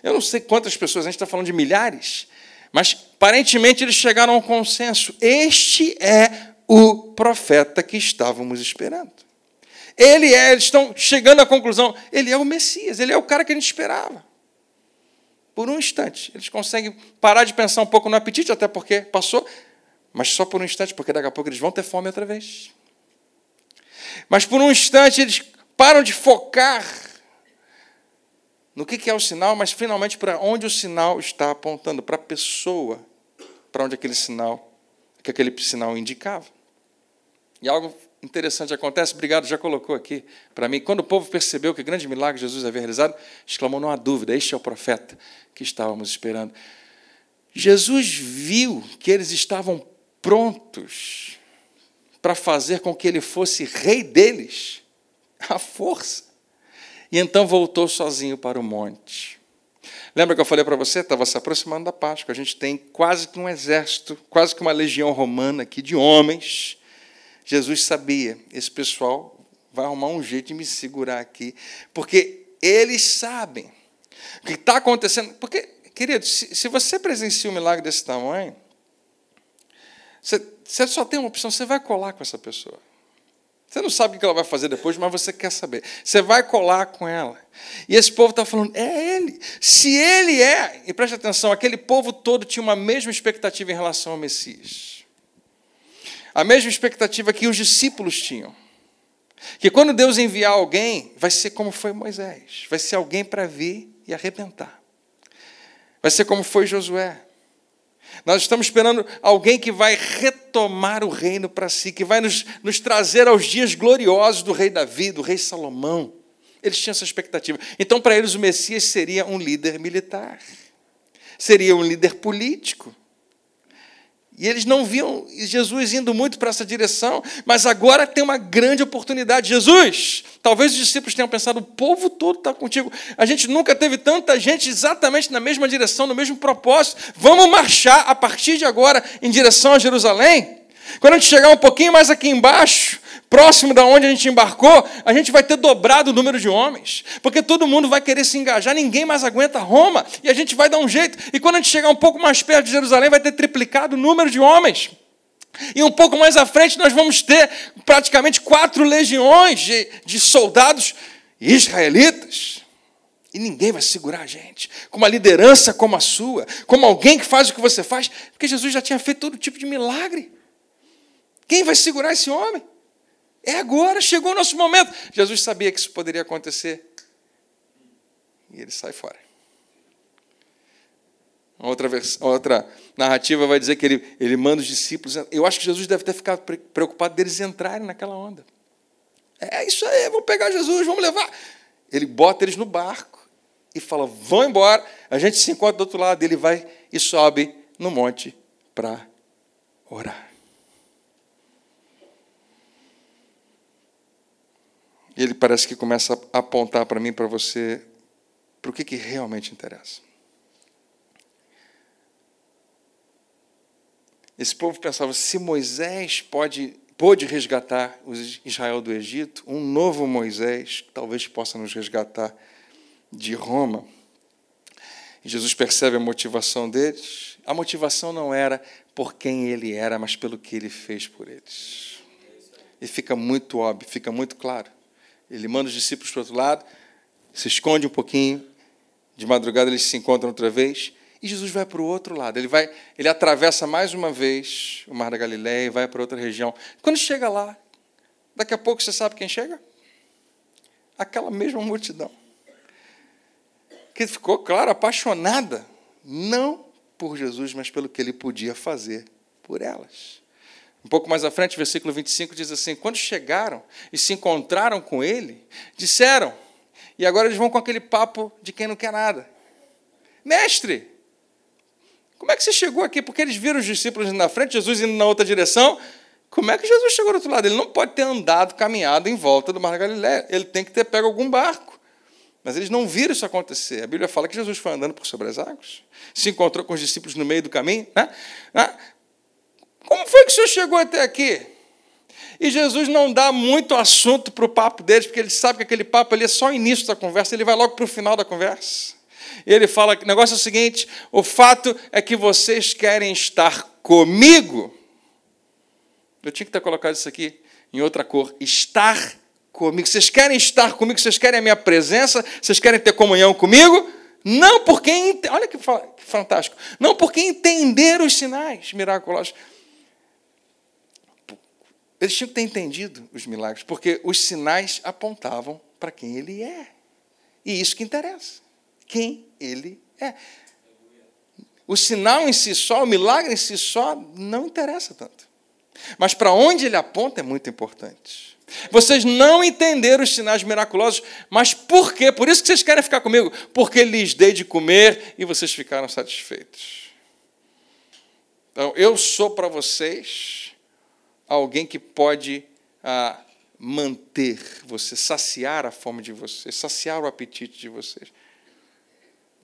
Eu não sei quantas pessoas, a gente está falando de milhares, mas aparentemente eles chegaram a um consenso: este é o profeta que estávamos esperando. Ele é, eles estão chegando à conclusão, ele é o Messias, ele é o cara que a gente esperava. Por um instante, eles conseguem parar de pensar um pouco no apetite, até porque passou, mas só por um instante, porque daqui a pouco eles vão ter fome outra vez. Mas por um instante eles param de focar no que é o sinal, mas finalmente para onde o sinal está apontando, para a pessoa, para onde aquele sinal, que aquele sinal indicava. E algo interessante acontece, obrigado, já colocou aqui para mim. Quando o povo percebeu que grande milagre Jesus havia realizado, exclamou: não há dúvida, este é o profeta que estávamos esperando. Jesus viu que eles estavam prontos para fazer com que ele fosse rei deles, à força. E então voltou sozinho para o monte. Lembra que eu falei para você? Estava se aproximando da Páscoa. A gente tem quase que um exército, quase que uma legião romana aqui de homens. Jesus sabia, esse pessoal vai arrumar um jeito de me segurar aqui, porque eles sabem o que está acontecendo. Porque, querido, se, se você presencia um milagre desse tamanho, você, você só tem uma opção, você vai colar com essa pessoa. Você não sabe o que ela vai fazer depois, mas você quer saber. Você vai colar com ela. E esse povo está falando, é ele. Se ele é, e preste atenção, aquele povo todo tinha uma mesma expectativa em relação ao Messias. A mesma expectativa que os discípulos tinham. Que quando Deus enviar alguém, vai ser como foi Moisés. Vai ser alguém para vir e arrebentar. Vai ser como foi Josué. Nós estamos esperando alguém que vai retomar o reino para si, que vai nos, nos trazer aos dias gloriosos do rei Davi, do rei Salomão. Eles tinham essa expectativa. Então, para eles, o Messias seria um líder militar, seria um líder político. E eles não viam Jesus indo muito para essa direção, mas agora tem uma grande oportunidade. Jesus, talvez os discípulos tenham pensado: o povo todo está contigo. A gente nunca teve tanta gente exatamente na mesma direção, no mesmo propósito. Vamos marchar a partir de agora em direção a Jerusalém? Quando a gente chegar um pouquinho mais aqui embaixo, próximo da onde a gente embarcou, a gente vai ter dobrado o número de homens, porque todo mundo vai querer se engajar, ninguém mais aguenta Roma, e a gente vai dar um jeito. E quando a gente chegar um pouco mais perto de Jerusalém, vai ter triplicado o número de homens. E um pouco mais à frente, nós vamos ter praticamente quatro legiões de, de soldados israelitas. E ninguém vai segurar a gente. Com uma liderança como a sua, como alguém que faz o que você faz, porque Jesus já tinha feito todo tipo de milagre. Quem vai segurar esse homem? É agora, chegou o nosso momento. Jesus sabia que isso poderia acontecer. E ele sai fora. Outra, outra narrativa vai dizer que ele, ele manda os discípulos. Eu acho que Jesus deve ter ficado preocupado deles entrarem naquela onda. É isso aí, vamos pegar Jesus, vamos levar. Ele bota eles no barco e fala: vão embora. A gente se encontra do outro lado. Ele vai e sobe no monte para orar. E ele parece que começa a apontar para mim, para você, para o que, que realmente interessa. Esse povo pensava: se Moisés pode, pôde resgatar Israel do Egito, um novo Moisés talvez possa nos resgatar de Roma. E Jesus percebe a motivação deles. A motivação não era por quem ele era, mas pelo que ele fez por eles. E fica muito óbvio, fica muito claro. Ele manda os discípulos para o outro lado, se esconde um pouquinho, de madrugada eles se encontram outra vez, E Jesus vai para o outro lado. Ele vai, ele atravessa mais uma vez o Mar da Galileia e vai para outra região. Quando chega lá, daqui a pouco você sabe quem chega? Aquela mesma multidão. Que ficou, claro, apaixonada, não por Jesus, mas pelo que ele podia fazer por elas. Um pouco mais à frente, versículo 25 diz assim: Quando chegaram e se encontraram com ele, disseram, e agora eles vão com aquele papo de quem não quer nada: Mestre, como é que você chegou aqui? Porque eles viram os discípulos indo na frente, Jesus indo na outra direção. Como é que Jesus chegou do outro lado? Ele não pode ter andado, caminhado em volta do Mar da Galileia. Ele tem que ter pego algum barco. Mas eles não viram isso acontecer. A Bíblia fala que Jesus foi andando por sobre as águas, se encontrou com os discípulos no meio do caminho. Né? Como foi que o senhor chegou até aqui? E Jesus não dá muito assunto para o papo deles, porque ele sabe que aquele papo ali é só o início da conversa, ele vai logo para o final da conversa. E ele fala o negócio é o seguinte: o fato é que vocês querem estar comigo. Eu tinha que ter colocado isso aqui em outra cor. Estar comigo. Vocês querem estar comigo? Vocês querem a minha presença? Vocês querem ter comunhão comigo? Não porque. Olha que fantástico. Não porque entender os sinais miraculosos. Eles tinham que ter entendido os milagres, porque os sinais apontavam para quem ele é. E isso que interessa. Quem ele é. O sinal em si só, o milagre em si só, não interessa tanto. Mas para onde ele aponta é muito importante. Vocês não entenderam os sinais miraculosos, mas por quê? Por isso que vocês querem ficar comigo. Porque lhes dei de comer e vocês ficaram satisfeitos. Então, eu sou para vocês alguém que pode ah, manter você, saciar a fome de vocês, saciar o apetite de vocês.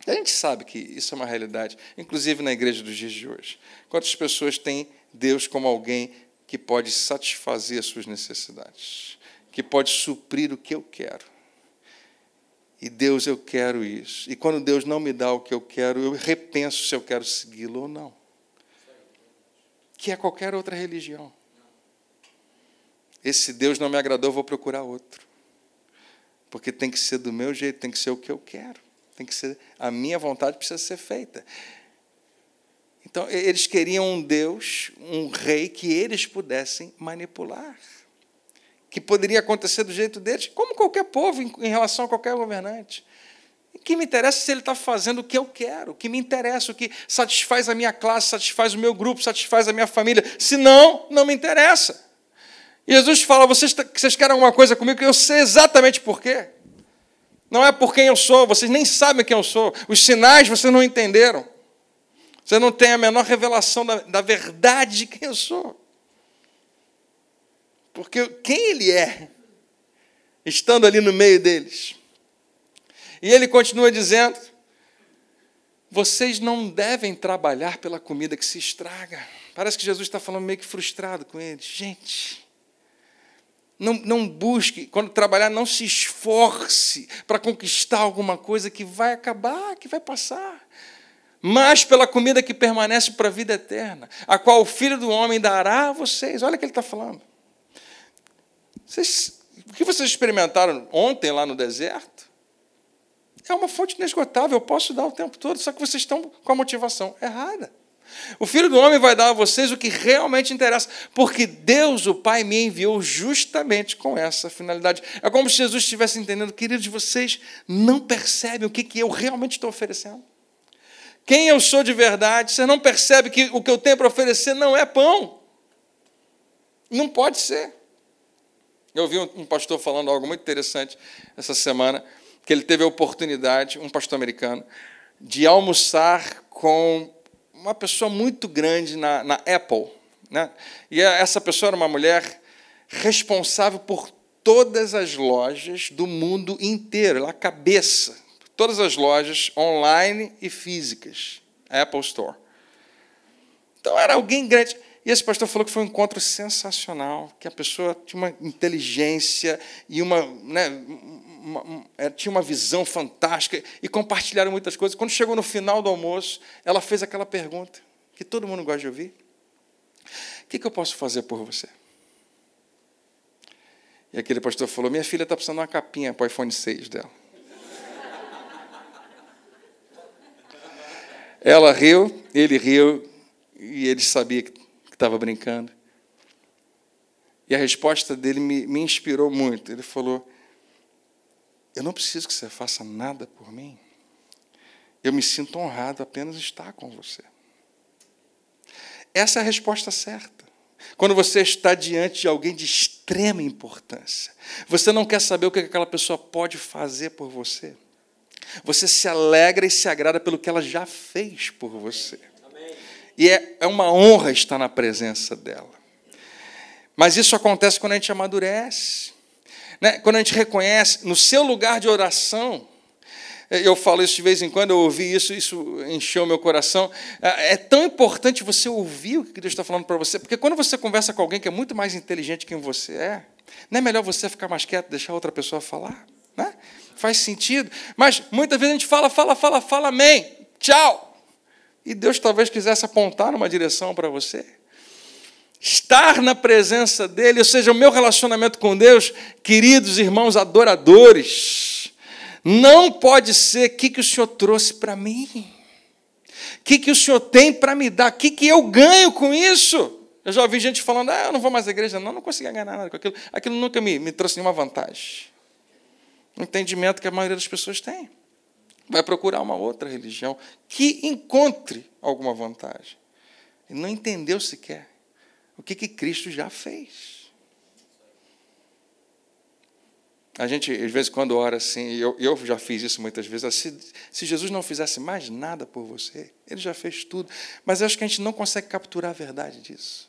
A gente sabe que isso é uma realidade, inclusive na igreja dos dias de hoje. Quantas pessoas têm Deus como alguém que pode satisfazer as suas necessidades, que pode suprir o que eu quero? E Deus, eu quero isso. E quando Deus não me dá o que eu quero, eu repenso se eu quero segui-lo ou não. Que é qualquer outra religião. Esse Deus não me agradou, vou procurar outro. Porque tem que ser do meu jeito, tem que ser o que eu quero. Tem que ser a minha vontade precisa ser feita. Então, eles queriam um Deus, um rei que eles pudessem manipular. Que poderia acontecer do jeito deles, como qualquer povo em relação a qualquer governante. O que me interessa se ele está fazendo o que eu quero, o que me interessa, o que satisfaz a minha classe, satisfaz o meu grupo, satisfaz a minha família. Se não, não me interessa. Jesus fala: vocês, vocês querem alguma coisa comigo? Eu sei exatamente por quê. Não é por quem eu sou, vocês nem sabem quem eu sou. Os sinais vocês não entenderam. Você não tem a menor revelação da, da verdade de quem eu sou. Porque quem ele é, estando ali no meio deles. E ele continua dizendo: vocês não devem trabalhar pela comida que se estraga. Parece que Jesus está falando meio que frustrado com eles. Gente, não, não busque, quando trabalhar, não se esforce para conquistar alguma coisa que vai acabar, que vai passar. Mas pela comida que permanece para a vida eterna, a qual o Filho do Homem dará a vocês. Olha o que ele está falando. Vocês, o que vocês experimentaram ontem lá no deserto é uma fonte inesgotável. Eu posso dar o tempo todo, só que vocês estão com a motivação errada. O Filho do Homem vai dar a vocês o que realmente interessa, porque Deus, o Pai, me enviou justamente com essa finalidade. É como se Jesus estivesse entendendo, queridos, vocês não percebem o que, que eu realmente estou oferecendo. Quem eu sou de verdade, você não percebe que o que eu tenho para oferecer não é pão. Não pode ser. Eu ouvi um pastor falando algo muito interessante essa semana, que ele teve a oportunidade, um pastor americano, de almoçar com uma pessoa muito grande na, na Apple. Né? E essa pessoa era uma mulher responsável por todas as lojas do mundo inteiro, ela cabeça, todas as lojas online e físicas, Apple Store. Então era alguém grande. E esse pastor falou que foi um encontro sensacional, que a pessoa tinha uma inteligência e uma, né, uma, uma, é, tinha uma visão fantástica e compartilharam muitas coisas. Quando chegou no final do almoço, ela fez aquela pergunta que todo mundo gosta de ouvir: O que, que eu posso fazer por você? E aquele pastor falou: Minha filha está precisando de uma capinha para o iPhone 6 dela. Ela riu, ele riu, e ele sabia que estava brincando. E a resposta dele me, me inspirou muito. Ele falou: Eu não preciso que você faça nada por mim. Eu me sinto honrado apenas estar com você. Essa é a resposta certa. Quando você está diante de alguém de extrema importância, você não quer saber o que aquela pessoa pode fazer por você. Você se alegra e se agrada pelo que ela já fez por você. E é, é uma honra estar na presença dela. Mas isso acontece quando a gente amadurece. Né? Quando a gente reconhece no seu lugar de oração, eu falo isso de vez em quando, eu ouvi isso, isso encheu meu coração. É tão importante você ouvir o que Deus está falando para você, porque quando você conversa com alguém que é muito mais inteligente que você é, não é melhor você ficar mais quieto, deixar outra pessoa falar? Né? Faz sentido. Mas muitas vezes a gente fala, fala, fala, fala, amém, tchau. E Deus talvez quisesse apontar numa direção para você. Estar na presença dEle, ou seja, o meu relacionamento com Deus, queridos irmãos adoradores, não pode ser o que, que o Senhor trouxe para mim, o que, que o Senhor tem para me dar, o que, que eu ganho com isso. Eu já ouvi gente falando, ah, eu não vou mais à igreja, não, não consegui ganhar nada com aquilo. Aquilo nunca me, me trouxe nenhuma vantagem. Entendimento que a maioria das pessoas tem vai procurar uma outra religião que encontre alguma vantagem. E não entendeu sequer o que, que Cristo já fez. A gente, às vezes, quando ora assim, eu, eu já fiz isso muitas vezes, se, se Jesus não fizesse mais nada por você, ele já fez tudo. Mas eu acho que a gente não consegue capturar a verdade disso.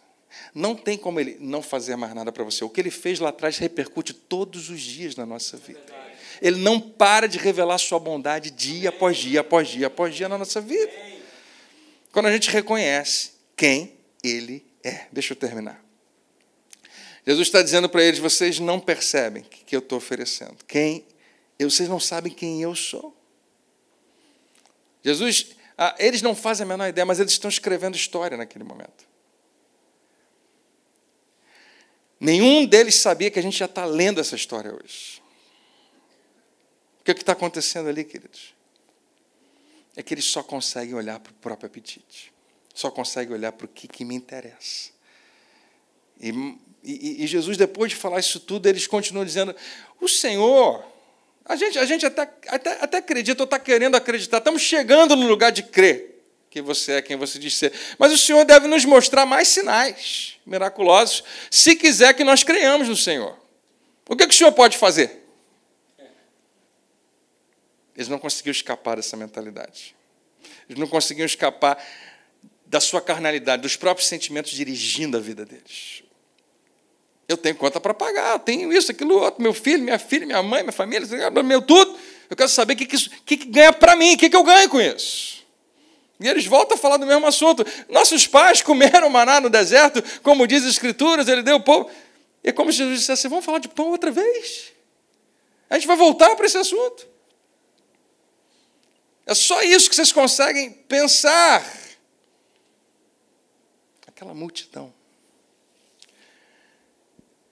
Não tem como ele não fazer mais nada para você. O que ele fez lá atrás repercute todos os dias na nossa vida. Ele não para de revelar sua bondade dia após dia, após dia, após dia na nossa vida. Quando a gente reconhece quem Ele é. Deixa eu terminar. Jesus está dizendo para eles: vocês não percebem o que eu estou oferecendo. Quem? Vocês não sabem quem eu sou. Jesus, ah, eles não fazem a menor ideia, mas eles estão escrevendo história naquele momento. Nenhum deles sabia que a gente já está lendo essa história hoje. O que é está acontecendo ali, queridos? É que eles só conseguem olhar para o próprio apetite, só conseguem olhar para o que, que me interessa. E, e, e, Jesus, depois de falar isso tudo, eles continuam dizendo: O Senhor, a gente, a gente até, até, até acredita, ou está querendo acreditar, estamos chegando no lugar de crer que você é quem você diz ser. Mas o Senhor deve nos mostrar mais sinais miraculosos, se quiser que nós creiamos no Senhor. O que, que o Senhor pode fazer? Eles não conseguiam escapar dessa mentalidade. Eles não conseguiam escapar da sua carnalidade, dos próprios sentimentos dirigindo a vida deles. Eu tenho conta para pagar, tenho isso, aquilo, outro, meu filho, minha filha, minha mãe, minha família, meu tudo. Eu quero saber o que, que, isso, que, que ganha para mim, o que, que eu ganho com isso. E eles voltam a falar do mesmo assunto. Nossos pais comeram maná no deserto, como diz as Escrituras, ele deu pão. E é como se Jesus dissesse: vamos falar de pão outra vez. A gente vai voltar para esse assunto. É só isso que vocês conseguem pensar. Aquela multidão.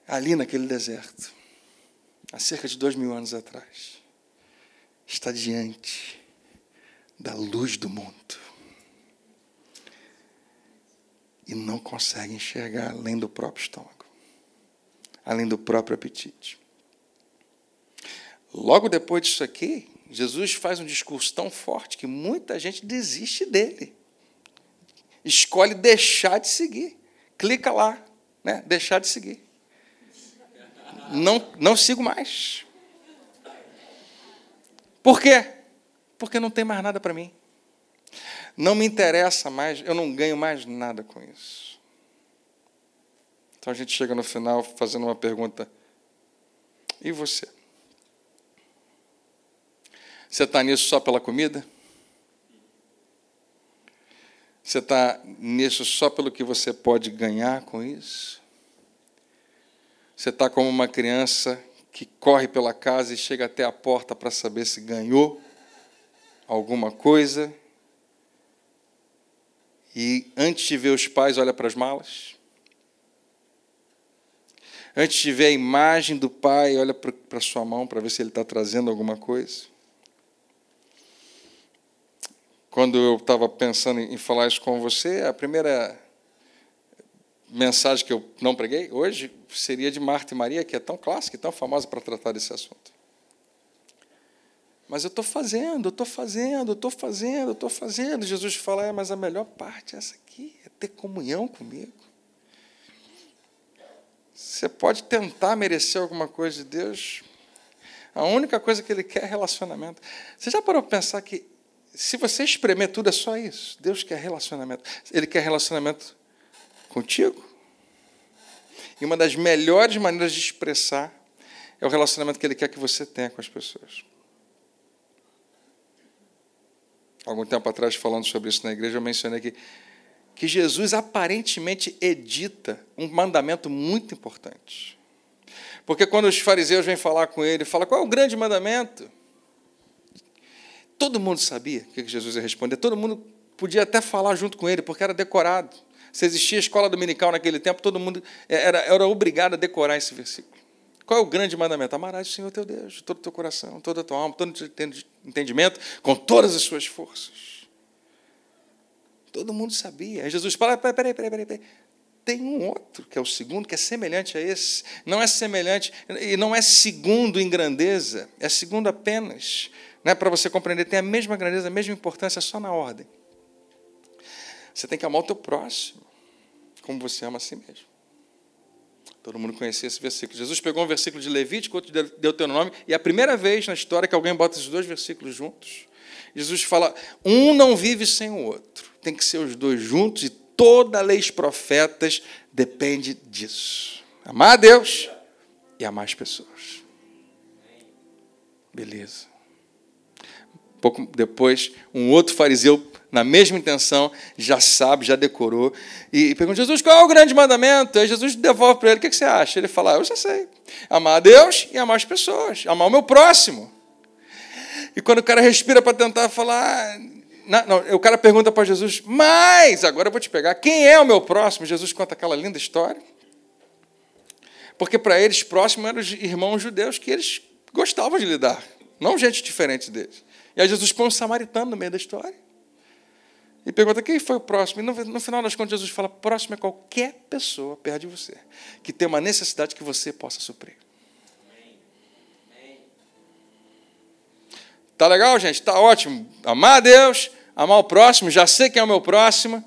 Ali naquele deserto, há cerca de dois mil anos atrás, está diante da luz do mundo. E não consegue enxergar além do próprio estômago, além do próprio apetite. Logo depois disso aqui, Jesus faz um discurso tão forte que muita gente desiste dele. Escolhe deixar de seguir. Clica lá, né? deixar de seguir. Não, não sigo mais. Por quê? Porque não tem mais nada para mim. Não me interessa mais, eu não ganho mais nada com isso. Então a gente chega no final fazendo uma pergunta: e você? Você está nisso só pela comida? Você está nisso só pelo que você pode ganhar com isso? Você está como uma criança que corre pela casa e chega até a porta para saber se ganhou alguma coisa e antes de ver os pais, olha para as malas? Antes de ver a imagem do pai, olha para a sua mão para ver se ele está trazendo alguma coisa? Quando eu estava pensando em falar isso com você, a primeira mensagem que eu não preguei hoje seria de Marta e Maria, que é tão clássica e tão famosa para tratar desse assunto. Mas eu estou fazendo, eu estou fazendo, eu estou fazendo, eu estou fazendo. Jesus fala, é, mas a melhor parte é essa aqui, é ter comunhão comigo. Você pode tentar merecer alguma coisa de Deus. A única coisa que Ele quer é relacionamento. Você já parou para pensar que se você espremer tudo é só isso? Deus quer relacionamento. Ele quer relacionamento contigo. E uma das melhores maneiras de expressar é o relacionamento que Ele quer que você tenha com as pessoas. Algum tempo atrás, falando sobre isso na igreja, eu mencionei que, que Jesus aparentemente edita um mandamento muito importante. Porque quando os fariseus vêm falar com ele, fala qual é o grande mandamento? Todo mundo sabia o que Jesus ia responder, todo mundo podia até falar junto com ele, porque era decorado. Se existia escola dominical naquele tempo, todo mundo era, era obrigado a decorar esse versículo. Qual é o grande mandamento? Amarás o Senhor teu Deus, de todo o teu coração, toda a tua alma, todo o teu entendimento, com todas as suas forças. Todo mundo sabia. Aí Jesus fala: peraí, peraí, peraí, peraí. Tem um outro, que é o segundo, que é semelhante a esse. Não é semelhante, e não é segundo em grandeza, é segundo apenas. Né, Para você compreender, tem a mesma grandeza, a mesma importância, só na ordem. Você tem que amar o teu próximo, como você ama a si mesmo. Todo mundo conhecia esse versículo. Jesus pegou um versículo de Levítico, outro de Deuteronômio, e é a primeira vez na história que alguém bota esses dois versículos juntos. Jesus fala: um não vive sem o outro. Tem que ser os dois juntos, e toda a lei dos profetas depende disso. Amar a Deus e amar as pessoas. Beleza. Pouco depois, um outro fariseu na mesma intenção, já sabe, já decorou, e pergunta: Jesus, qual é o grande mandamento? Aí Jesus devolve para ele: o que você acha? Ele fala: Eu já sei. Amar a Deus e amar as pessoas, amar o meu próximo. E quando o cara respira para tentar falar. Não, não, o cara pergunta para Jesus, mas, agora eu vou te pegar, quem é o meu próximo? Jesus conta aquela linda história. Porque para eles, próximo eram os irmãos judeus que eles gostavam de lidar, não gente diferente deles. E aí Jesus põe um samaritano no meio da história. E pergunta quem foi o próximo. E no, no, final das contas, Jesus fala: próximo é qualquer pessoa perto de você que tem uma necessidade que você possa suprir. Tá legal, gente? Tá ótimo. Amar a Deus, amar o próximo, já sei quem é o meu próximo.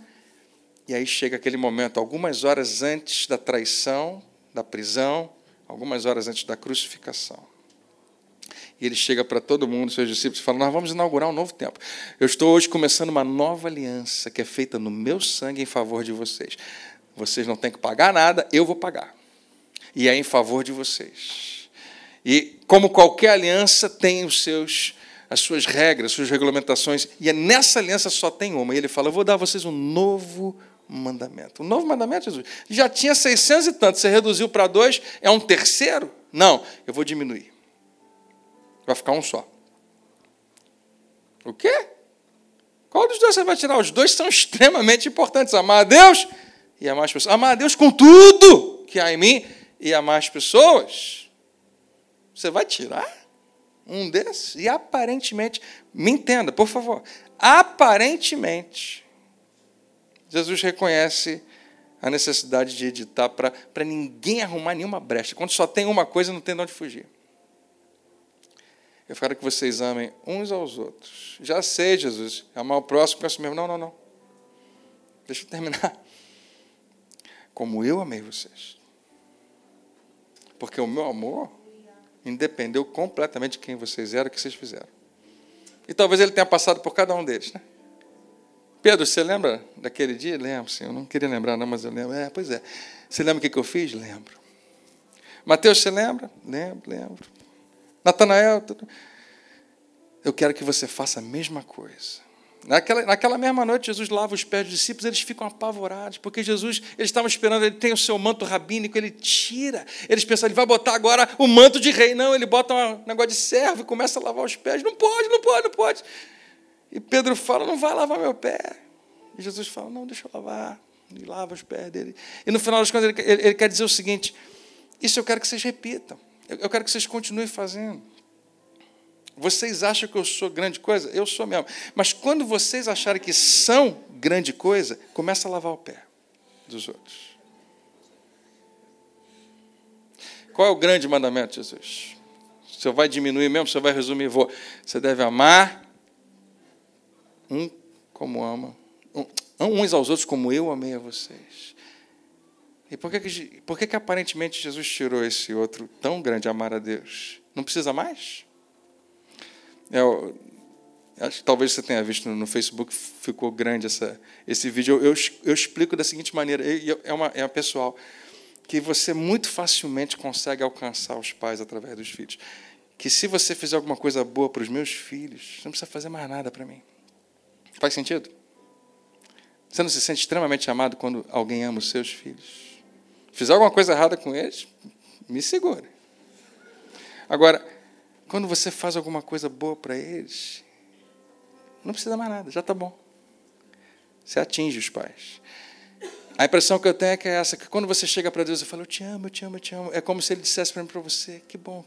E aí chega aquele momento, algumas horas antes da traição, da prisão, algumas horas antes da crucificação. E ele chega para todo mundo, seus discípulos, e fala: Nós vamos inaugurar um novo tempo. Eu estou hoje começando uma nova aliança que é feita no meu sangue em favor de vocês. Vocês não têm que pagar nada, eu vou pagar. E é em favor de vocês. E como qualquer aliança tem os seus as suas regras, as suas regulamentações, e é nessa aliança só tem uma. E ele fala: Eu vou dar a vocês um novo mandamento. Um novo mandamento, Jesus. Já tinha 600 e tanto, você reduziu para dois, é um terceiro? Não, eu vou diminuir. Vai ficar um só. O quê? Qual dos dois você vai tirar? Os dois são extremamente importantes. Amar a Deus e amar as pessoas. Amar a Deus com tudo que há em mim e amar as pessoas. Você vai tirar um desses? E aparentemente, me entenda, por favor. Aparentemente, Jesus reconhece a necessidade de editar para ninguém arrumar nenhuma brecha. Quando só tem uma coisa, não tem de onde fugir. Eu quero que vocês amem uns aos outros. Já sei, Jesus, amar o próximo, penso mesmo. Não, não, não. Deixa eu terminar. Como eu amei vocês. Porque o meu amor independeu completamente de quem vocês eram, o que vocês fizeram. E talvez ele tenha passado por cada um deles, né? Pedro, você lembra daquele dia? Lembro, sim. Eu não queria lembrar, não, mas eu lembro. É, pois é. Você lembra o que eu fiz? Lembro. Mateus, você lembra? Lembro, lembro. Natanael, eu quero que você faça a mesma coisa. Naquela, naquela mesma noite, Jesus lava os pés dos discípulos, eles ficam apavorados, porque Jesus, eles estavam esperando, ele tem o seu manto rabínico, ele tira. Eles pensam, ele vai botar agora o manto de rei. Não, ele bota um negócio de servo e começa a lavar os pés. Não pode, não pode, não pode. E Pedro fala, não vai lavar meu pé. E Jesus fala, não, deixa eu lavar. E lava os pés dele. E no final das contas, ele, ele, ele quer dizer o seguinte: isso eu quero que vocês repitam. Eu quero que vocês continuem fazendo. Vocês acham que eu sou grande coisa? Eu sou mesmo. Mas quando vocês acharem que são grande coisa, começa a lavar o pé dos outros. Qual é o grande mandamento, Jesus? Você vai diminuir mesmo? Você vai resumir? Vou. Você deve amar um como ama, um, uns aos outros como eu amei a vocês. E por que, que, por que, que aparentemente Jesus tirou esse outro tão grande, amar a Deus? Não precisa mais? Eu, acho que talvez você tenha visto no Facebook, ficou grande essa, esse vídeo. Eu, eu, eu explico da seguinte maneira: é uma, é uma pessoal que você muito facilmente consegue alcançar os pais através dos filhos. Que se você fizer alguma coisa boa para os meus filhos, você não precisa fazer mais nada para mim. Faz sentido? Você não se sente extremamente amado quando alguém ama os seus filhos? Fizer alguma coisa errada com eles, me segure. Agora, quando você faz alguma coisa boa para eles, não precisa mais nada, já está bom. Você atinge os pais. A impressão que eu tenho é que é essa, que quando você chega para Deus e fala, eu te amo, eu te amo, eu te amo, é como se Ele dissesse para mim, para você, que bom,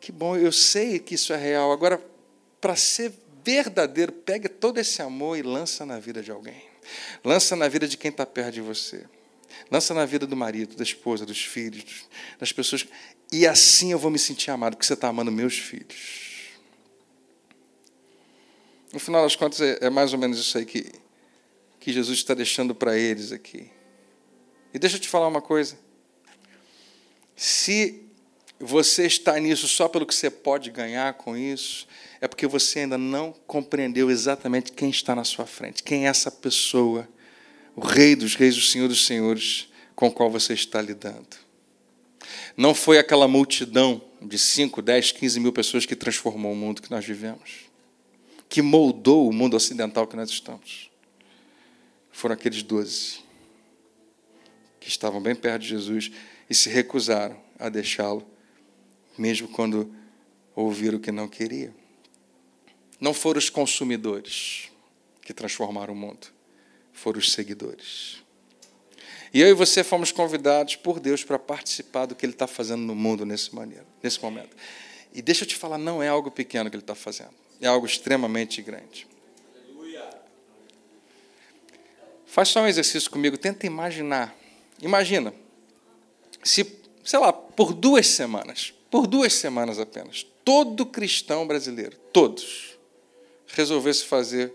que bom, eu sei que isso é real. Agora, para ser verdadeiro, pega todo esse amor e lança na vida de alguém. Lança na vida de quem está perto de você. Lança na vida do marido, da esposa, dos filhos, das pessoas. E assim eu vou me sentir amado, porque você está amando meus filhos. No final das contas, é, é mais ou menos isso aí que, que Jesus está deixando para eles aqui. E deixa eu te falar uma coisa. Se você está nisso só pelo que você pode ganhar com isso, é porque você ainda não compreendeu exatamente quem está na sua frente, quem é essa pessoa, o Rei dos Reis, o Senhor dos Senhores, com o qual você está lidando. Não foi aquela multidão de 5, 10, 15 mil pessoas que transformou o mundo que nós vivemos, que moldou o mundo ocidental que nós estamos foram aqueles doze que estavam bem perto de Jesus e se recusaram a deixá-lo, mesmo quando ouviram que não queria. Não foram os consumidores que transformaram o mundo, foram os seguidores. E eu e você fomos convidados por Deus para participar do que Ele está fazendo no mundo nesse, maneiro, nesse momento. E deixa eu te falar, não é algo pequeno que Ele está fazendo, é algo extremamente grande. Faz só um exercício comigo, tenta imaginar. Imagina, se, sei lá, por duas semanas, por duas semanas apenas, todo cristão brasileiro, todos, resolvesse fazer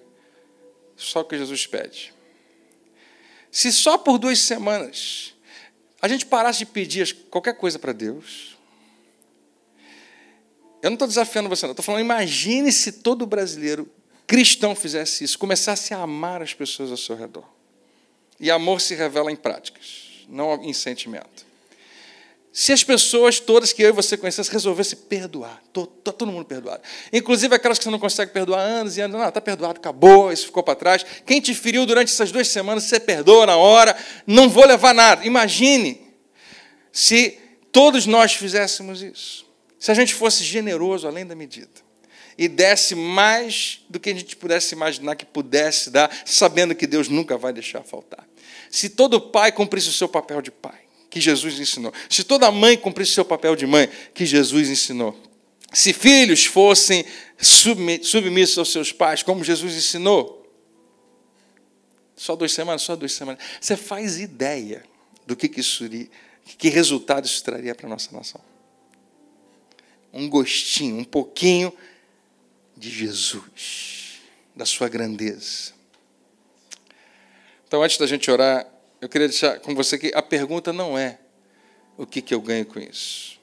só o que Jesus pede. Se só por duas semanas a gente parasse de pedir qualquer coisa para Deus, eu não estou desafiando você, não. Estou falando, imagine se todo brasileiro cristão fizesse isso, começasse a amar as pessoas ao seu redor. E amor se revela em práticas, não em sentimento. Se as pessoas todas que eu e você conhecemos resolvessem perdoar, está todo mundo perdoado. Inclusive aquelas que você não consegue perdoar anos e anos, não, está perdoado, acabou, isso ficou para trás. Quem te feriu durante essas duas semanas, você perdoa na hora, não vou levar nada. Imagine se todos nós fizéssemos isso. Se a gente fosse generoso além da medida e desse mais do que a gente pudesse imaginar que pudesse dar, sabendo que Deus nunca vai deixar faltar. Se todo pai cumprisse o seu papel de pai, que Jesus ensinou. Se toda mãe cumprisse seu papel de mãe, que Jesus ensinou. Se filhos fossem submissos aos seus pais, como Jesus ensinou. Só duas semanas, só duas semanas. Você faz ideia do que, que isso iria, que resultado isso traria para a nossa nação. Um gostinho, um pouquinho de Jesus, da sua grandeza. Então, antes da gente orar, eu queria deixar com você que a pergunta não é o que, que eu ganho com isso.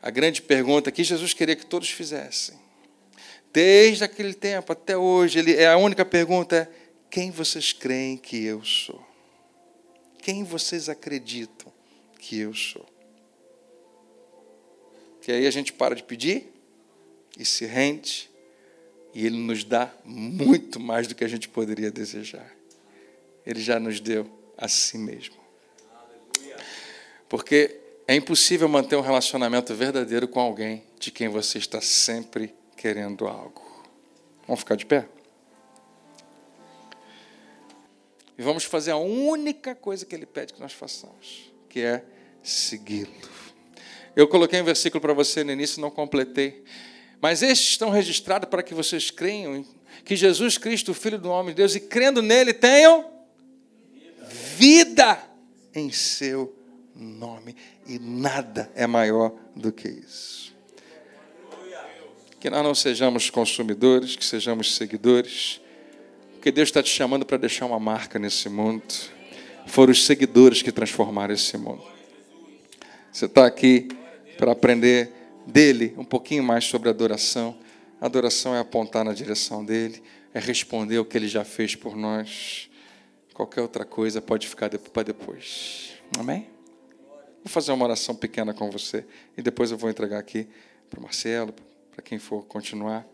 A grande pergunta que Jesus queria que todos fizessem, desde aquele tempo até hoje, ele, é a única pergunta é: quem vocês creem que eu sou? Quem vocês acreditam que eu sou? Que aí a gente para de pedir e se rende, e Ele nos dá muito mais do que a gente poderia desejar. Ele já nos deu a si mesmo. Porque é impossível manter um relacionamento verdadeiro com alguém de quem você está sempre querendo algo. Vamos ficar de pé? E vamos fazer a única coisa que ele pede que nós façamos, que é segui-lo. Eu coloquei um versículo para você no início, não completei. Mas estes estão registrados para que vocês creiam que Jesus Cristo, o Filho do homem de Deus, e crendo nele tenham vida em seu nome. E nada é maior do que isso. Que nós não sejamos consumidores, que sejamos seguidores, porque Deus está te chamando para deixar uma marca nesse mundo. Foram os seguidores que transformaram esse mundo. Você está aqui para aprender dele um pouquinho mais sobre adoração. Adoração é apontar na direção dele, é responder o que ele já fez por nós. Qualquer outra coisa pode ficar para depois. Amém? Vou fazer uma oração pequena com você e depois eu vou entregar aqui para o Marcelo, para quem for continuar.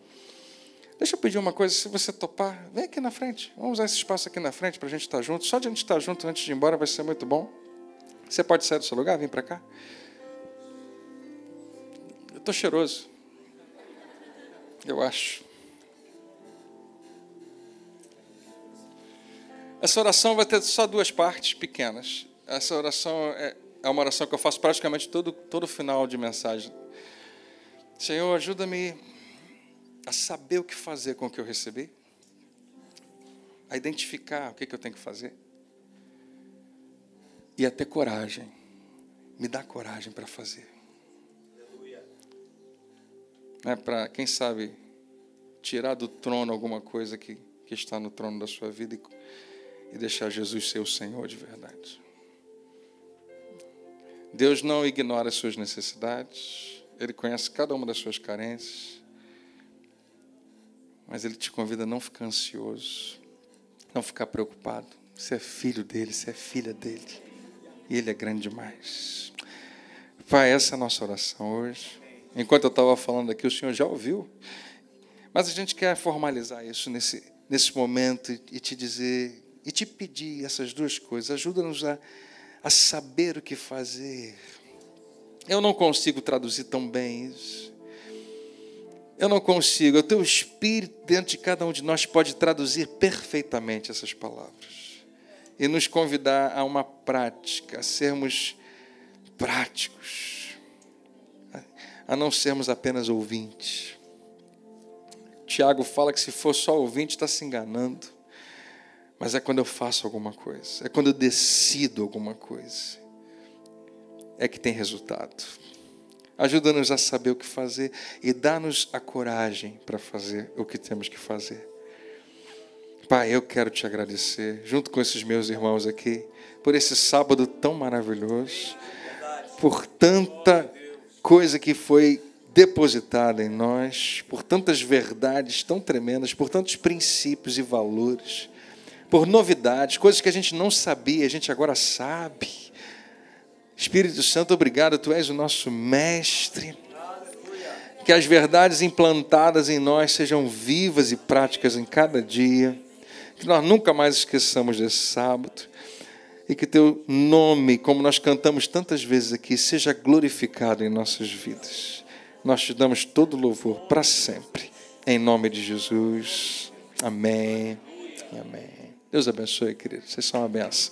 Deixa eu pedir uma coisa, se você topar, vem aqui na frente. Vamos usar esse espaço aqui na frente para a gente estar junto. Só de a gente estar junto antes de ir embora vai ser muito bom. Você pode sair do seu lugar, vem para cá. Eu estou cheiroso. Eu acho. Essa oração vai ter só duas partes pequenas. Essa oração é, é uma oração que eu faço praticamente todo, todo final de mensagem. Senhor, ajuda-me a saber o que fazer com o que eu recebi, a identificar o que, que eu tenho que fazer e a ter coragem. Me dá coragem para fazer. É para, quem sabe, tirar do trono alguma coisa que, que está no trono da sua vida e, e deixar Jesus ser o Senhor de verdade. Deus não ignora as suas necessidades, Ele conhece cada uma das suas carências, mas Ele te convida a não ficar ansioso, não ficar preocupado. Você é filho dele, você é filha dele, e Ele é grande demais. Pai, essa é a nossa oração hoje. Enquanto eu estava falando aqui, o Senhor já ouviu. Mas a gente quer formalizar isso nesse, nesse momento e te dizer, e te pedir essas duas coisas. Ajuda-nos a a saber o que fazer. Eu não consigo traduzir tão bem isso. Eu não consigo. O teu espírito dentro de cada um de nós pode traduzir perfeitamente essas palavras e nos convidar a uma prática, a sermos práticos, a não sermos apenas ouvintes. Tiago fala que se for só ouvinte, está se enganando. Mas é quando eu faço alguma coisa, é quando eu decido alguma coisa, é que tem resultado. Ajuda-nos a saber o que fazer e dá-nos a coragem para fazer o que temos que fazer. Pai, eu quero te agradecer, junto com esses meus irmãos aqui, por esse sábado tão maravilhoso, por tanta coisa que foi depositada em nós, por tantas verdades tão tremendas, por tantos princípios e valores por novidades, coisas que a gente não sabia, a gente agora sabe. Espírito Santo, obrigado, tu és o nosso mestre. Que as verdades implantadas em nós sejam vivas e práticas em cada dia. Que nós nunca mais esqueçamos desse sábado. E que teu nome, como nós cantamos tantas vezes aqui, seja glorificado em nossas vidas. Nós te damos todo louvor para sempre. Em nome de Jesus. Amém. Amém. Deus abençoe, querido. Vocês são uma benção.